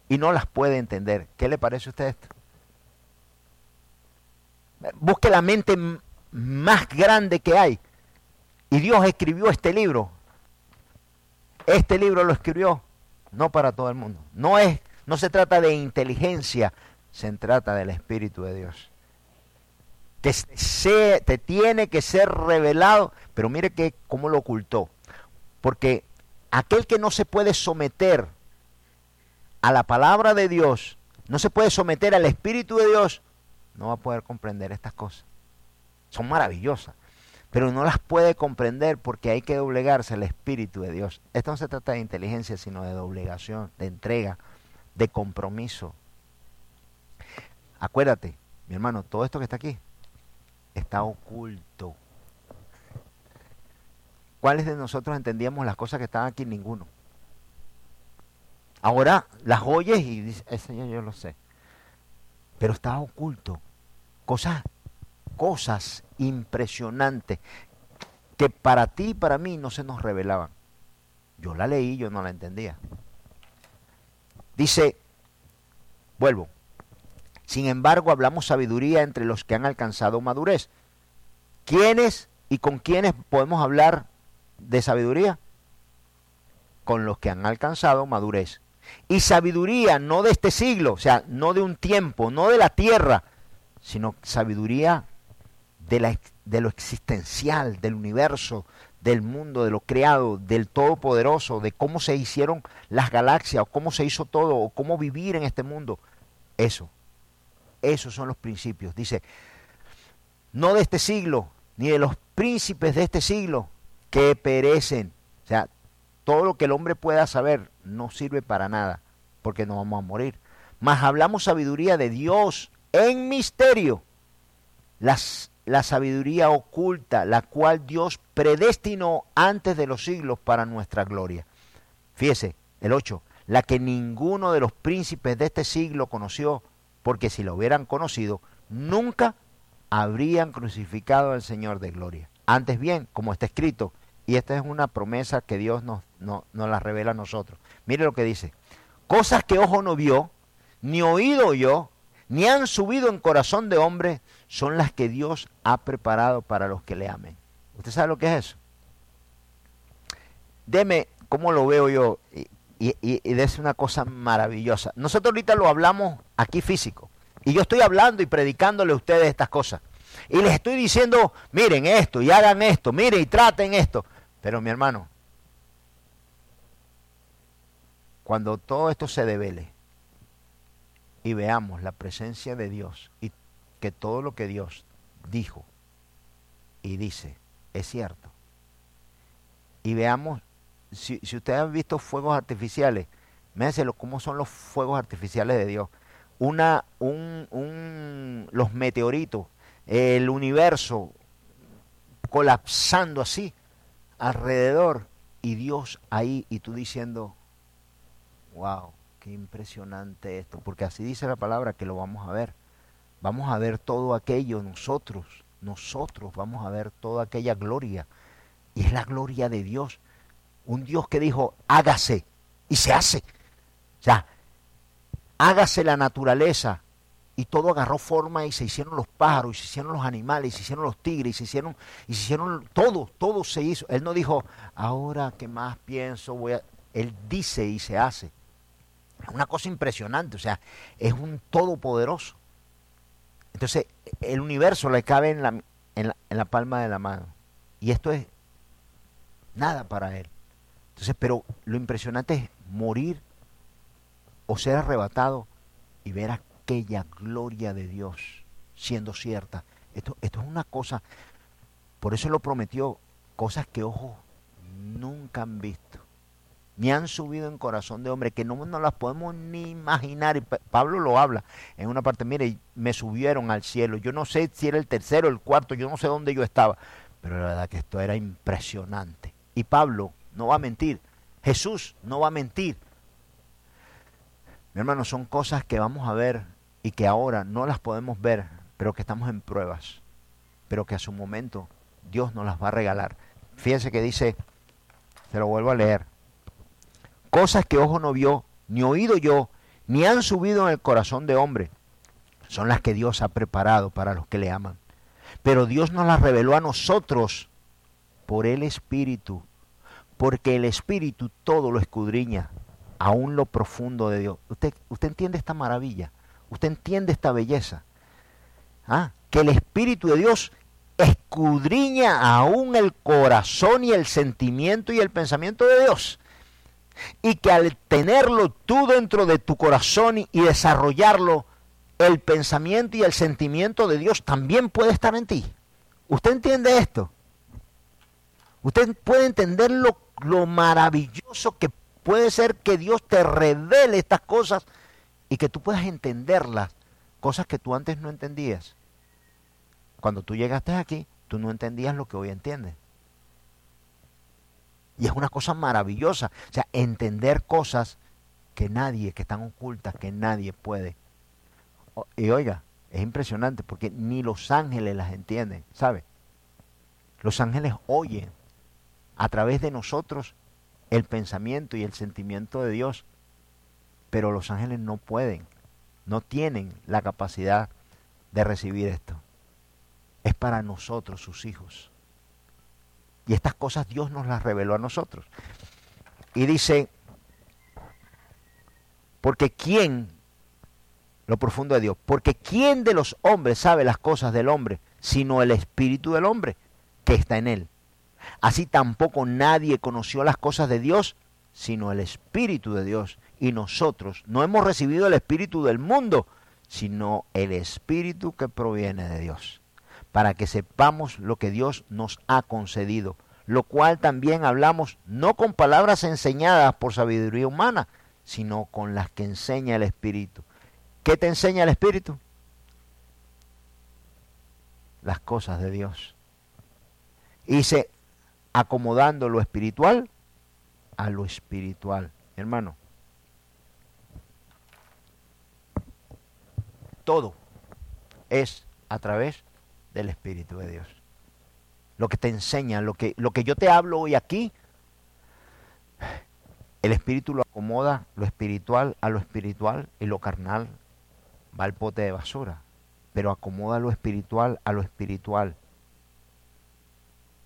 y no las puede entender. ¿Qué le parece a usted esto? Busque la mente más grande que hay. Y Dios escribió este libro. Este libro lo escribió no para todo el mundo. No es no se trata de inteligencia, se trata del espíritu de Dios. Te, se, te tiene que ser revelado, pero mire que cómo lo ocultó. Porque aquel que no se puede someter a la palabra de Dios, no se puede someter al espíritu de Dios, no va a poder comprender estas cosas. Son maravillosas, pero no las puede comprender porque hay que doblegarse al Espíritu de Dios. Esto no se trata de inteligencia, sino de doblegación, de entrega, de compromiso. Acuérdate, mi hermano, todo esto que está aquí está oculto. ¿Cuáles de nosotros entendíamos las cosas que estaban aquí? Ninguno. Ahora las oyes y dices, ese ya yo lo sé. Pero estaba oculto. Cosas, cosas impresionantes que para ti y para mí no se nos revelaban. Yo la leí, yo no la entendía. Dice, vuelvo, sin embargo hablamos sabiduría entre los que han alcanzado madurez. ¿Quiénes y con quiénes podemos hablar de sabiduría? Con los que han alcanzado madurez. Y sabiduría no de este siglo, o sea, no de un tiempo, no de la tierra, sino sabiduría de, la, de lo existencial, del universo, del mundo, de lo creado, del todopoderoso, de cómo se hicieron las galaxias, o cómo se hizo todo, o cómo vivir en este mundo. Eso, esos son los principios. Dice, no de este siglo, ni de los príncipes de este siglo, que perecen. O sea, todo lo que el hombre pueda saber no sirve para nada, porque nos vamos a morir. Mas hablamos sabiduría de Dios en misterio. La sabiduría oculta, la cual Dios predestinó antes de los siglos para nuestra gloria. Fíjese, el 8, la que ninguno de los príncipes de este siglo conoció, porque si lo hubieran conocido, nunca habrían crucificado al Señor de gloria. Antes bien, como está escrito, y esta es una promesa que Dios nos, nos, nos la revela a nosotros. Mire lo que dice, cosas que ojo no vio, ni oído oyó, ni han subido en corazón de hombre, son las que Dios ha preparado para los que le amen. ¿Usted sabe lo que es eso? Deme cómo lo veo yo y, y, es una cosa maravillosa. Nosotros ahorita lo hablamos aquí físico y yo estoy hablando y predicándole a ustedes estas cosas. Y les estoy diciendo, miren esto y hagan esto, miren y traten esto. Pero mi hermano, cuando todo esto se devele, y veamos la presencia de Dios y que todo lo que Dios dijo y dice es cierto. Y veamos, si, si ustedes han visto fuegos artificiales, lo cómo son los fuegos artificiales de Dios. Una, un, un, los meteoritos, el universo colapsando así alrededor y Dios ahí y tú diciendo, wow, Qué impresionante esto, porque así dice la palabra que lo vamos a ver. Vamos a ver todo aquello nosotros, nosotros vamos a ver toda aquella gloria. Y es la gloria de Dios. Un Dios que dijo, hágase, y se hace. O sea, hágase la naturaleza. Y todo agarró forma y se hicieron los pájaros, y se hicieron los animales, y se hicieron los tigres, y se hicieron, y se hicieron todo, todo se hizo. Él no dijo, ahora que más pienso, voy a... Él dice y se hace. Una cosa impresionante, o sea, es un todopoderoso. Entonces, el universo le cabe en la, en la, en la palma de la mano. Y esto es nada para él. Entonces, pero lo impresionante es morir o ser arrebatado y ver aquella gloria de Dios siendo cierta. Esto, esto es una cosa, por eso lo prometió, cosas que ojos nunca han visto ni han subido en corazón de hombre, que no nos las podemos ni imaginar. Y Pablo lo habla en una parte, mire, me subieron al cielo. Yo no sé si era el tercero, el cuarto, yo no sé dónde yo estaba, pero la verdad que esto era impresionante. Y Pablo no va a mentir, Jesús no va a mentir. Mi hermano, son cosas que vamos a ver y que ahora no las podemos ver, pero que estamos en pruebas, pero que a su momento Dios nos las va a regalar. Fíjense que dice, se lo vuelvo a leer, cosas que ojo no vio, ni oído yo, ni han subido en el corazón de hombre, son las que Dios ha preparado para los que le aman. Pero Dios nos las reveló a nosotros por el Espíritu, porque el Espíritu todo lo escudriña, aún lo profundo de Dios. ¿Usted, usted entiende esta maravilla? ¿Usted entiende esta belleza? ¿Ah? Que el Espíritu de Dios escudriña aún el corazón y el sentimiento y el pensamiento de Dios y que al tenerlo tú dentro de tu corazón y, desarrollarlo, el pensamiento y el sentimiento de Dios también puede estar en ti. ¿Usted entiende esto? Usted puede entender lo, lo maravilloso que puede ser que Dios te revele estas cosas y que tú puedas entenderlas, cosas que tú antes no entendías. Cuando tú llegaste aquí, tú no entendías lo que hoy entiendes. Y es una cosa maravillosa. O sea, entender cosas que nadie, que están ocultas, que nadie puede. Y oiga, es impresionante porque ni los ángeles las entienden, ¿sabe? Los ángeles oyen a través de nosotros el pensamiento y el sentimiento de Dios, pero los ángeles no pueden, no tienen la capacidad de recibir esto. Es para nosotros, sus hijos. Y estas cosas Dios nos las reveló a nosotros. Y dice, porque ¿quién lo profundo de Dios. Porque ¿quién de los hombres sabe las cosas del hombre sino el espíritu del hombre que está en él? Así tampoco nadie conoció las cosas de Dios sino el espíritu de Dios. Y nosotros no hemos recibido el espíritu del mundo, sino el espíritu que proviene de Dios, para que sepamos lo que Dios nos ha concedido, lo cual también hablamos no con palabras enseñadas por sabiduría humana, sino con las que enseña el Espíritu, ¿Qué te enseña el Espíritu? Las cosas de Dios. Dice, acomodando lo espiritual a lo espiritual. Hermano, todo es a través del Espíritu de Dios. Lo que te enseña, lo que, lo que yo te hablo hoy aquí, el Espíritu lo acomoda lo espiritual a lo espiritual y lo carnal va al pote de basura, pero acomoda lo espiritual a lo espiritual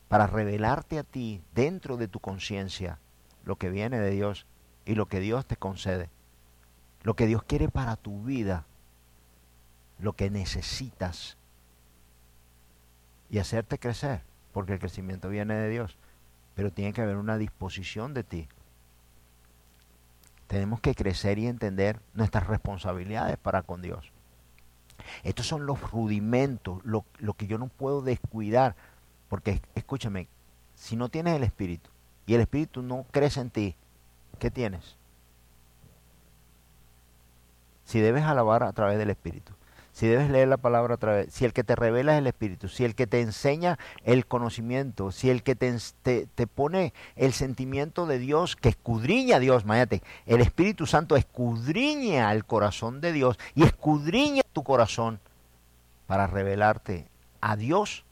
para revelarte a ti dentro de tu conciencia lo que viene de Dios y lo que Dios te concede, lo que Dios quiere para tu vida, lo que necesitas y hacerte crecer, porque el crecimiento viene de Dios, pero tiene que haber una disposición de ti tenemos que crecer y entender nuestras responsabilidades para con Dios. Estos son los rudimentos, lo, que yo no puedo descuidar, porque escúchame, si no tienes el Espíritu y el Espíritu no crece en ti, ¿qué tienes? Si debes alabar a través del Espíritu, si debes leer la palabra otra vez, si el que te revela es el Espíritu, si el que te enseña el conocimiento, si el que te, te, pone el sentimiento de Dios, que escudriña a Dios, imagínate, el Espíritu Santo escudriña al corazón de Dios y escudriña tu corazón para revelarte a Dios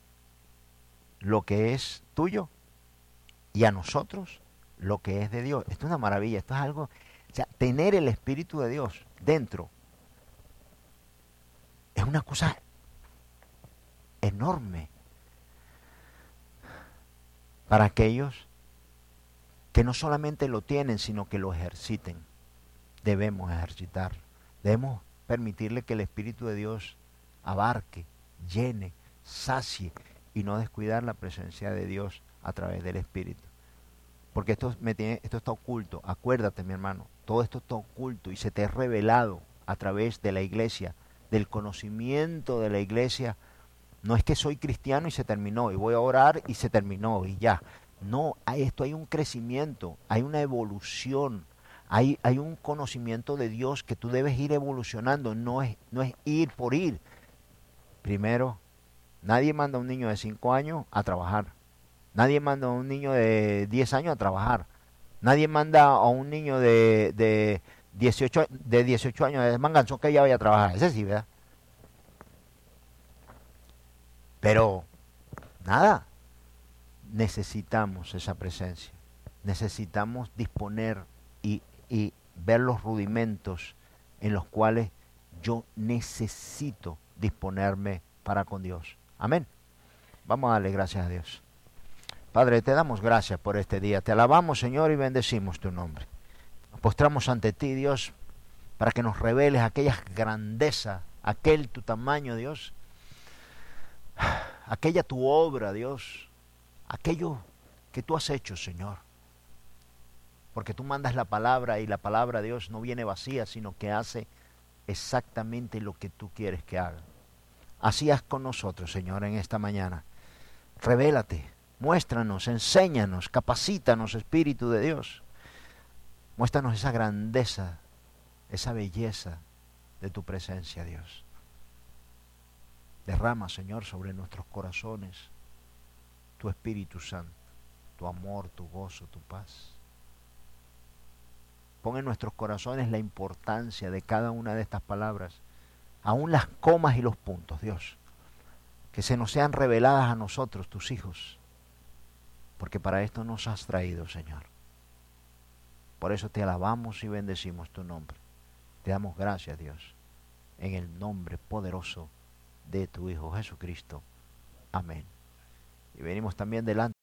lo que es tuyo y a nosotros lo que es de Dios. Esto es una maravilla, esto es algo, o sea, tener el Espíritu de Dios dentro es una cosa enorme para aquellos que no solamente lo tienen, sino que lo ejerciten. Debemos ejercitar, debemos permitirle que el Espíritu de Dios abarque, llene, sacie y no descuidar la presencia de Dios a través del Espíritu. Porque esto, me tiene, esto está oculto. Acuérdate, mi hermano, todo esto está oculto y se te ha revelado a través de la iglesia del conocimiento de la iglesia, no es que soy cristiano y se terminó, y voy a orar y se terminó, y ya. No, a esto hay un crecimiento, hay una evolución, hay, hay un conocimiento de Dios que tú debes ir evolucionando, no es, no es ir por ir. Primero, nadie manda a un niño de 5 años a trabajar. Nadie manda a un niño de 10 años a trabajar. Nadie manda a un niño de, 18, de 18 años de manganzón que ya vaya a trabajar. Ese sí, ¿verdad? Pero, nada, necesitamos esa presencia. Necesitamos disponer y, y ver los rudimentos en los cuales yo necesito disponerme para con Dios. Amén. Vamos a darle gracias a Dios. Padre, te damos gracias por este día. Te alabamos, Señor, y bendecimos tu nombre postramos ante ti, Dios, para que nos reveles aquella grandeza, aquel tu tamaño, Dios, aquella tu obra, Dios, aquello que tú has hecho, Señor. Porque tú mandas la palabra y la palabra, Dios, no viene vacía, sino que hace exactamente lo que tú quieres que haga. Así haz con nosotros, Señor, en esta mañana. Revélate, muéstranos, enséñanos, capacítanos, Espíritu de Dios. Muéstranos esa grandeza, esa belleza de tu presencia, Dios. Derrama, Señor, sobre nuestros corazones tu Espíritu Santo, tu amor, tu gozo, tu paz. Pon en nuestros corazones la importancia de cada una de estas palabras, aún las comas y los puntos, Dios, que se nos sean reveladas a nosotros, tus hijos, porque para esto nos has traído, Señor. Por eso te alabamos y bendecimos tu nombre. Te damos gracias, Dios, en el nombre poderoso de tu Hijo Jesucristo. Amén. Y venimos también delante.